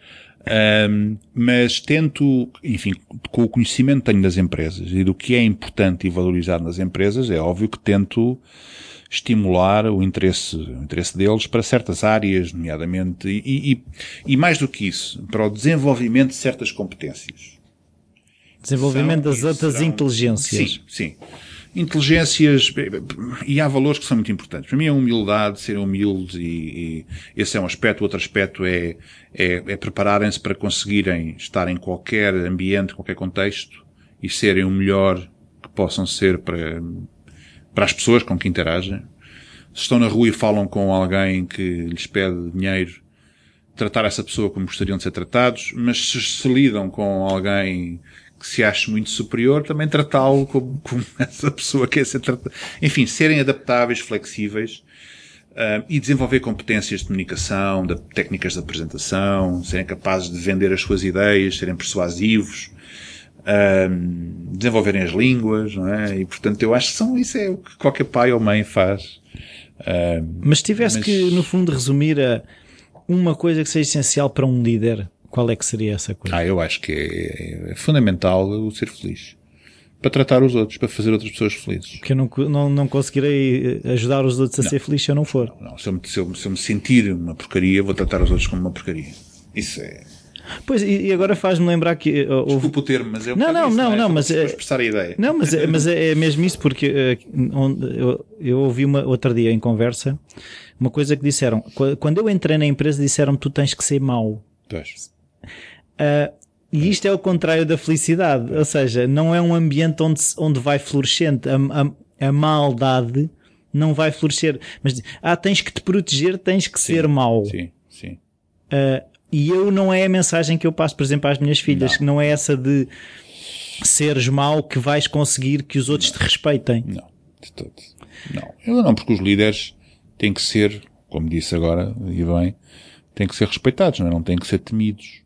[SPEAKER 2] Um, mas tento, enfim, com o conhecimento que tenho das empresas e do que é importante e valorizado nas empresas, é óbvio que tento estimular o interesse, o interesse deles para certas áreas, nomeadamente, e, e, e mais do que isso, para o desenvolvimento de certas competências.
[SPEAKER 1] Desenvolvimento são, das outras serão, inteligências.
[SPEAKER 2] Sim, sim. Inteligências, e há valores que são muito importantes. Para mim é humildade, ser humildes e, e esse é um aspecto. Outro aspecto é, é, é prepararem-se para conseguirem estar em qualquer ambiente, qualquer contexto e serem o melhor que possam ser para, para as pessoas com que interagem. Se estão na rua e falam com alguém que lhes pede dinheiro, tratar essa pessoa como gostariam de ser tratados, mas se se lidam com alguém que se acha muito superior, também tratá-lo como, como, essa pessoa quer ser tratada. Enfim, serem adaptáveis, flexíveis, uh, e desenvolver competências de comunicação, de técnicas de apresentação, serem capazes de vender as suas ideias, serem persuasivos, um, desenvolverem as línguas, não é? E portanto eu acho que são, isso é o que qualquer pai ou mãe faz.
[SPEAKER 1] Um, mas se tivesse mas... que, no fundo, resumir a uma coisa que seja essencial para um líder, qual é que seria essa coisa?
[SPEAKER 2] Ah, eu acho que é, é fundamental o ser feliz. Para tratar os outros, para fazer outras pessoas felizes.
[SPEAKER 1] Porque eu não, não, não conseguirei ajudar os outros a não. ser felizes se eu não for.
[SPEAKER 2] Não, não. Se, eu me, se, eu, se eu me sentir uma porcaria, vou tratar os outros como uma porcaria. Isso é,
[SPEAKER 1] Pois, e agora faz-me lembrar que.
[SPEAKER 2] Uh, houve... Desculpa o termo, mas é um
[SPEAKER 1] Não, não, não, não, mas.
[SPEAKER 2] É, expressar a ideia.
[SPEAKER 1] Não, mas, é, mas é, é mesmo isso, porque uh, eu, eu ouvi uma, outro dia em conversa uma coisa que disseram. Quando eu entrei na empresa, disseram tu tens que ser mau.
[SPEAKER 2] Pois.
[SPEAKER 1] Uh, e isto é o contrário da felicidade. Ou seja, não é um ambiente onde, onde vai florescente. A, a, a maldade não vai florescer. Mas, ah, tens que te proteger, tens que
[SPEAKER 2] Sim,
[SPEAKER 1] ser mau.
[SPEAKER 2] Sim, sim.
[SPEAKER 1] Uh, e eu não é a mensagem que eu passo, por exemplo, às minhas filhas,
[SPEAKER 2] Não.
[SPEAKER 1] que não é essa de seres mau que vais conseguir que os outros te respeitem.
[SPEAKER 2] Não, de todo. Não. Eu não, porque os líderes têm que ser, como disse agora, e bem, têm que ser respeitados, não, é? não têm que ser temidos.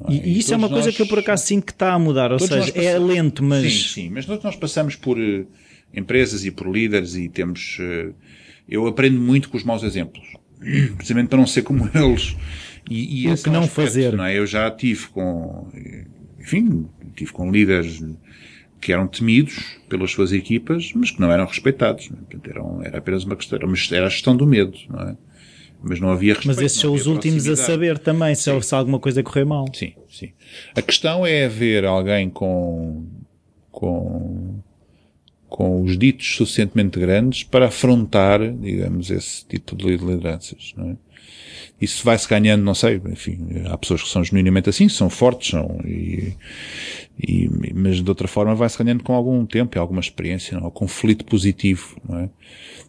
[SPEAKER 2] Não
[SPEAKER 1] E, e isso é uma
[SPEAKER 2] todos
[SPEAKER 1] coisa
[SPEAKER 2] nós-
[SPEAKER 1] que eu por acaso sinto que está a mudar, ou
[SPEAKER 2] todos
[SPEAKER 1] seja,
[SPEAKER 2] nós
[SPEAKER 1] é
[SPEAKER 2] passamos-
[SPEAKER 1] lento, mas
[SPEAKER 2] Sim, sim, mas nós, nós passamos por eh, empresas e por líderes e temos... eh, eu aprendo muito com os maus exemplos. Precisamente para não ser como eles. E, e
[SPEAKER 1] O que
[SPEAKER 2] é um
[SPEAKER 1] não
[SPEAKER 2] aspecto,
[SPEAKER 1] fazer.
[SPEAKER 2] Não é? Eu já tive com... Enfim, tive com líderes que eram temidos pelas suas equipas, mas que não eram respeitados. não é? Portanto, eram, era apenas uma questão, era, a gestão do medo, não é? Mas não havia respeito.
[SPEAKER 1] Mas esses são os últimos a saber também se, se alguma coisa correr mal.
[SPEAKER 2] Sim, sim. A questão é haver alguém com, com, com os ditos suficientemente grandes para afrontar, digamos, esse tipo de lideranças, não é? Isso vai-se ganhando, não sei, enfim, há pessoas que são genuinamente assim, são fortes, são, e, e, mas de outra forma vai-se ganhando com algum tempo e alguma experiência, não? é? conflito positivo, não é?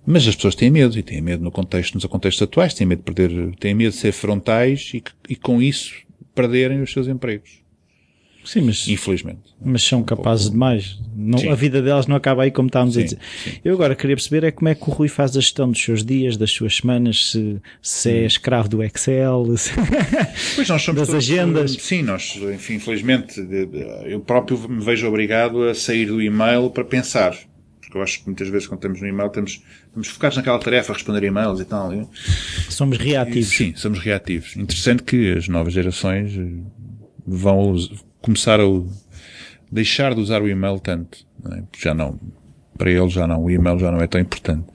[SPEAKER 2] Mas as pessoas têm medo, e têm medo no contexto, nos contextos atuais, têm medo de perder, têm medo de ser frontais e, e com isso perderem os seus empregos.
[SPEAKER 1] Sim, mas,
[SPEAKER 2] Infelizmente.
[SPEAKER 1] mas são capazes de mais. Não,
[SPEAKER 2] Sim.
[SPEAKER 1] a vida delas não acaba aí como estávamos a
[SPEAKER 2] Sim,
[SPEAKER 1] dizer.
[SPEAKER 2] sim.
[SPEAKER 1] Eu agora queria perceber é como é que o Rui faz a gestão dos seus dias, das suas semanas, se, se
[SPEAKER 2] Hum.
[SPEAKER 1] é escravo do Excel, se-
[SPEAKER 2] Pois nós somos
[SPEAKER 1] Das
[SPEAKER 2] todos-
[SPEAKER 1] agendas.
[SPEAKER 2] Sim, nós, enfim, infelizmente, eu próprio me vejo obrigado a sair do e-mail para pensar. Porque eu acho que muitas vezes quando estamos no e-mail estamos, estamos focados naquela tarefa, a responder e-mails e tal. E-
[SPEAKER 1] somos reativos.
[SPEAKER 2] Sim, somos reativos. Interessante que as novas gerações eh, vão começar a deixar de usar o e-mail tanto. não é? Já não, para eles já não, o e-mail já não é tão importante.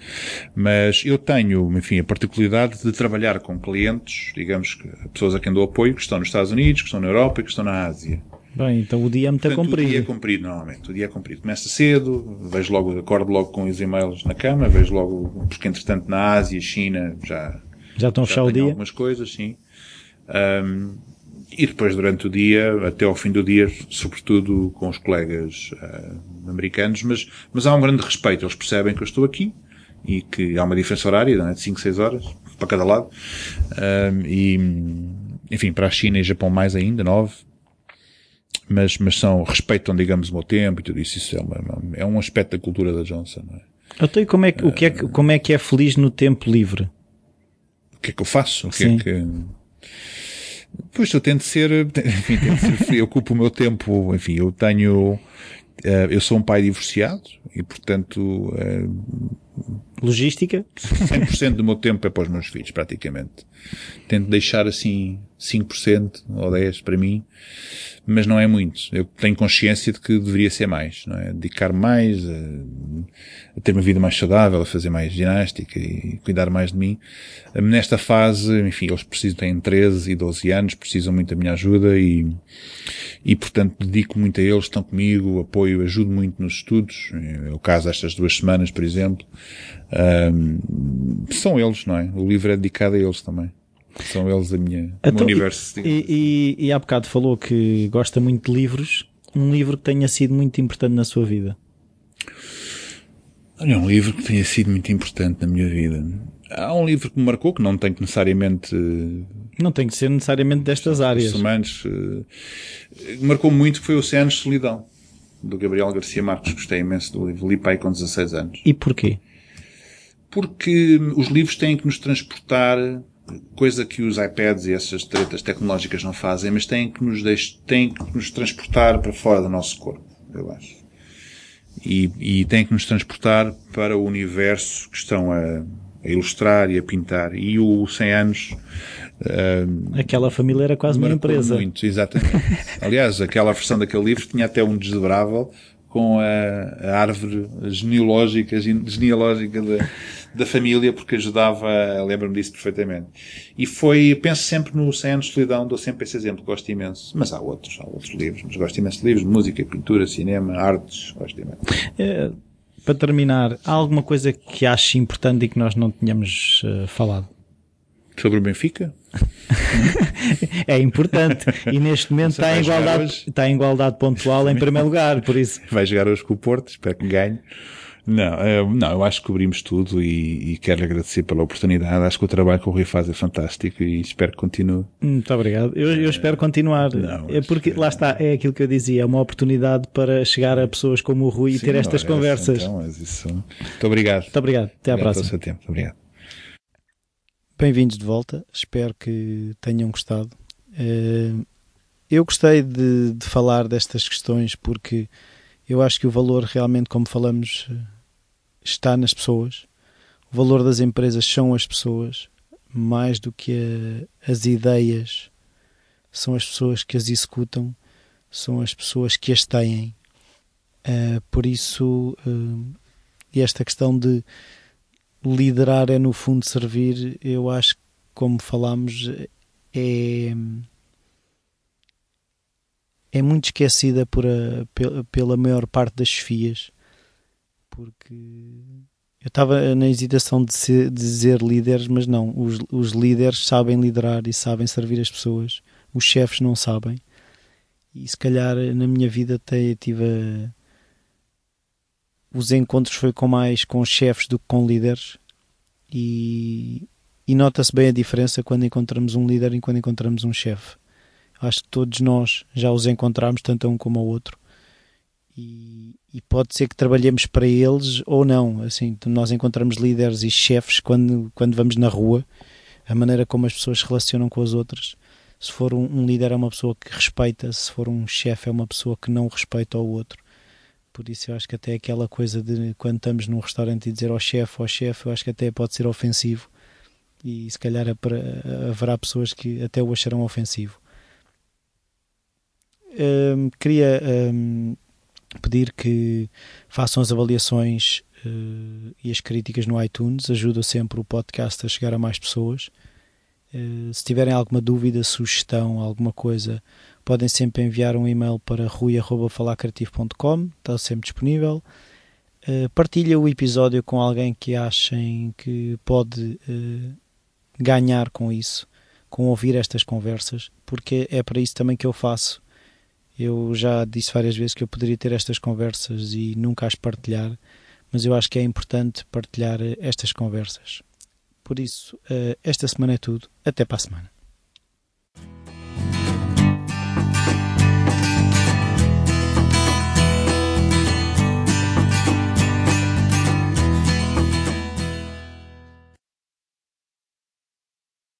[SPEAKER 2] Mas eu tenho, enfim, a particularidade de trabalhar com clientes, digamos, que pessoas a quem dou apoio, que estão nos Estados Unidos, que estão na Europa e que estão na Ásia.
[SPEAKER 1] Bem, então o dia é muito
[SPEAKER 2] Portanto, O dia é
[SPEAKER 1] comprido.
[SPEAKER 2] comprido, normalmente. O dia é comprido. Começa cedo, vejo logo, acordo logo com os e-mails na cama, vejo logo, porque entretanto na Ásia, China, já,
[SPEAKER 1] Já estão a fechar o dia.
[SPEAKER 2] algumas coisas, sim. Ahm, e depois, durante o dia, até ao fim do dia, sobretudo com os colegas ah, americanos, mas, mas há um grande respeito. Eles percebem que eu estou aqui e que há uma diferença horária, não é? de 5, 6 horas, para cada lado. Ahm, e, enfim, para a China e Japão mais ainda, 9. Mas, mas são, respeitam, digamos, o meu tempo e tudo isso. Isso é, uma, uma- é um aspecto da cultura da Johnson, não é?
[SPEAKER 1] Então, e como é, que, o que é, que- como é que é feliz no tempo livre?
[SPEAKER 2] o que é que eu faço? O que
[SPEAKER 1] Sim.
[SPEAKER 2] é que... Pois eu tento ser, enfim, tento ser feliz. eu ocupo o meu tempo, enfim, eu tenho, eh, eu sou um pai divorciado e portanto, eh,
[SPEAKER 1] Logística?
[SPEAKER 2] 100% do meu tempo é para os meus filhos, praticamente. Tento deixar assim 5% ou 10% para mim, mas não é muito. Eu tenho consciência de que deveria ser mais, não é? Dedicar mais, a, a ter uma vida mais saudável, a fazer mais ginástica e cuidar mais de mim. Nesta fase, enfim, eles precisam, têm 13 e 12 anos, precisam muito da minha ajuda e, e portanto dedico muito a eles, estão comigo, apoio, ajudo muito nos estudos. É o caso destas duas semanas, por exemplo. Ahm, são eles, não é? O livro é dedicado a eles também. São eles a minha,
[SPEAKER 1] Então,
[SPEAKER 2] universo.
[SPEAKER 1] E, e, e há bocado falou que gosta muito de livros. Um livro que tenha sido muito importante na sua vida.
[SPEAKER 2] Olha, um livro que tenha sido muito importante na minha vida. Há um livro que me marcou, que não tem que necessariamente
[SPEAKER 1] Não tem que ser necessariamente destas áreas.
[SPEAKER 2] humanos, eh, marcou muito, que foi Oceanos de Solidão, do Gabriel Garcia Marques. Gostei imenso do livro. Li pai com 16 anos.
[SPEAKER 1] E porquê?
[SPEAKER 2] Porque os livros têm que nos transportar, coisa que os iPads e essas tretas tecnológicas não fazem, mas têm que nos, deix... têm que nos transportar para fora do nosso corpo, eu acho. E, e têm que nos transportar para o universo que estão a, a ilustrar e a pintar. E o 100 anos
[SPEAKER 1] Aquela família era quase uma empresa.
[SPEAKER 2] muito, exatamente. Aliás, aquela versão daquele livro tinha até um desdobrável com a, a árvore genealógica, gene- genealógica da, da família, porque ajudava, lembro-me disso perfeitamente. E foi, penso sempre no 100 anos de solidão, dou sempre esse exemplo, gosto imenso. Mas há outros, há outros livros, mas gosto imenso de livros de música, pintura, cinema, artes, gosto imenso.
[SPEAKER 1] Eh, para terminar, há alguma coisa que ache importante e que nós não tínhamos eh, falado?
[SPEAKER 2] Sobre o Benfica?
[SPEAKER 1] É importante. E neste momento está em, igualdade, está em igualdade pontual em primeiro lugar, por isso.
[SPEAKER 2] Vai jogar hoje com o Porto, espero que ganhe. Não, eu, eh, não, eu acho que cobrimos tudo e, e quero agradecer pela oportunidade. Acho que o trabalho que o Rui faz é fantástico e espero que continue.
[SPEAKER 1] Muito obrigado. Eu, eu espero continuar. Não, é porque, lá está, é aquilo que eu dizia, é uma oportunidade para chegar a pessoas como o Rui Sim, e ter estas conversas.
[SPEAKER 2] Então, mas isso... Muito obrigado.
[SPEAKER 1] Muito obrigado. Até à
[SPEAKER 2] obrigado
[SPEAKER 1] próxima.
[SPEAKER 2] Tempo. Obrigado.
[SPEAKER 1] Bem-vindos de volta. Espero que tenham gostado. Eh, eu gostei de, de falar destas questões porque eu acho que o valor realmente, como falamos, está nas pessoas. O valor das empresas são as pessoas, mais do que a, as ideias. São as pessoas que as executam, são as pessoas que as têm. Uh, por isso, uh, esta questão de liderar é no fundo servir, eu acho que, como falámos, é é muito esquecida por a, pela maior parte das chefias, porque eu estava na hesitação de, ser, de dizer líderes, mas não, os, os líderes sabem liderar e sabem servir as pessoas, os chefes não sabem. E se calhar na minha vida até tive a... os encontros foi com mais com chefes do que com líderes. E, e nota-se bem a diferença quando encontramos um líder e quando encontramos um chefe Acho que todos nós já os encontramos, tanto a um como ao outro. E, e, pode ser que trabalhemos para eles ou não. Assim, nós encontramos líderes e chefes quando, quando vamos na rua, a maneira como as pessoas se relacionam com as outras. Se for um, um líder, é uma pessoa que respeita, se for um chefe, é uma pessoa que não respeita o outro. Por isso, eu acho que até aquela coisa de quando estamos num restaurante e dizer ao chefe, ao chefe, eu acho que até pode ser ofensivo. E se calhar é haverá pessoas que até o acharão ofensivo um, queria um, pedir que façam as avaliações uh, e as críticas no iTunes, ajuda sempre o podcast a chegar a mais pessoas. Uh, se tiverem alguma dúvida, sugestão, alguma coisa, podem sempre enviar um e-mail para rui.falacreativo.com, está sempre disponível. Uh, partilha o episódio com alguém que achem que pode ganhar com isso, com ouvir estas conversas, porque é para isso também que eu faço eu já disse várias vezes que eu poderia ter estas conversas e nunca as partilhar, mas eu acho que é importante partilhar estas conversas. Por isso, eh, esta semana é tudo. Até para a semana.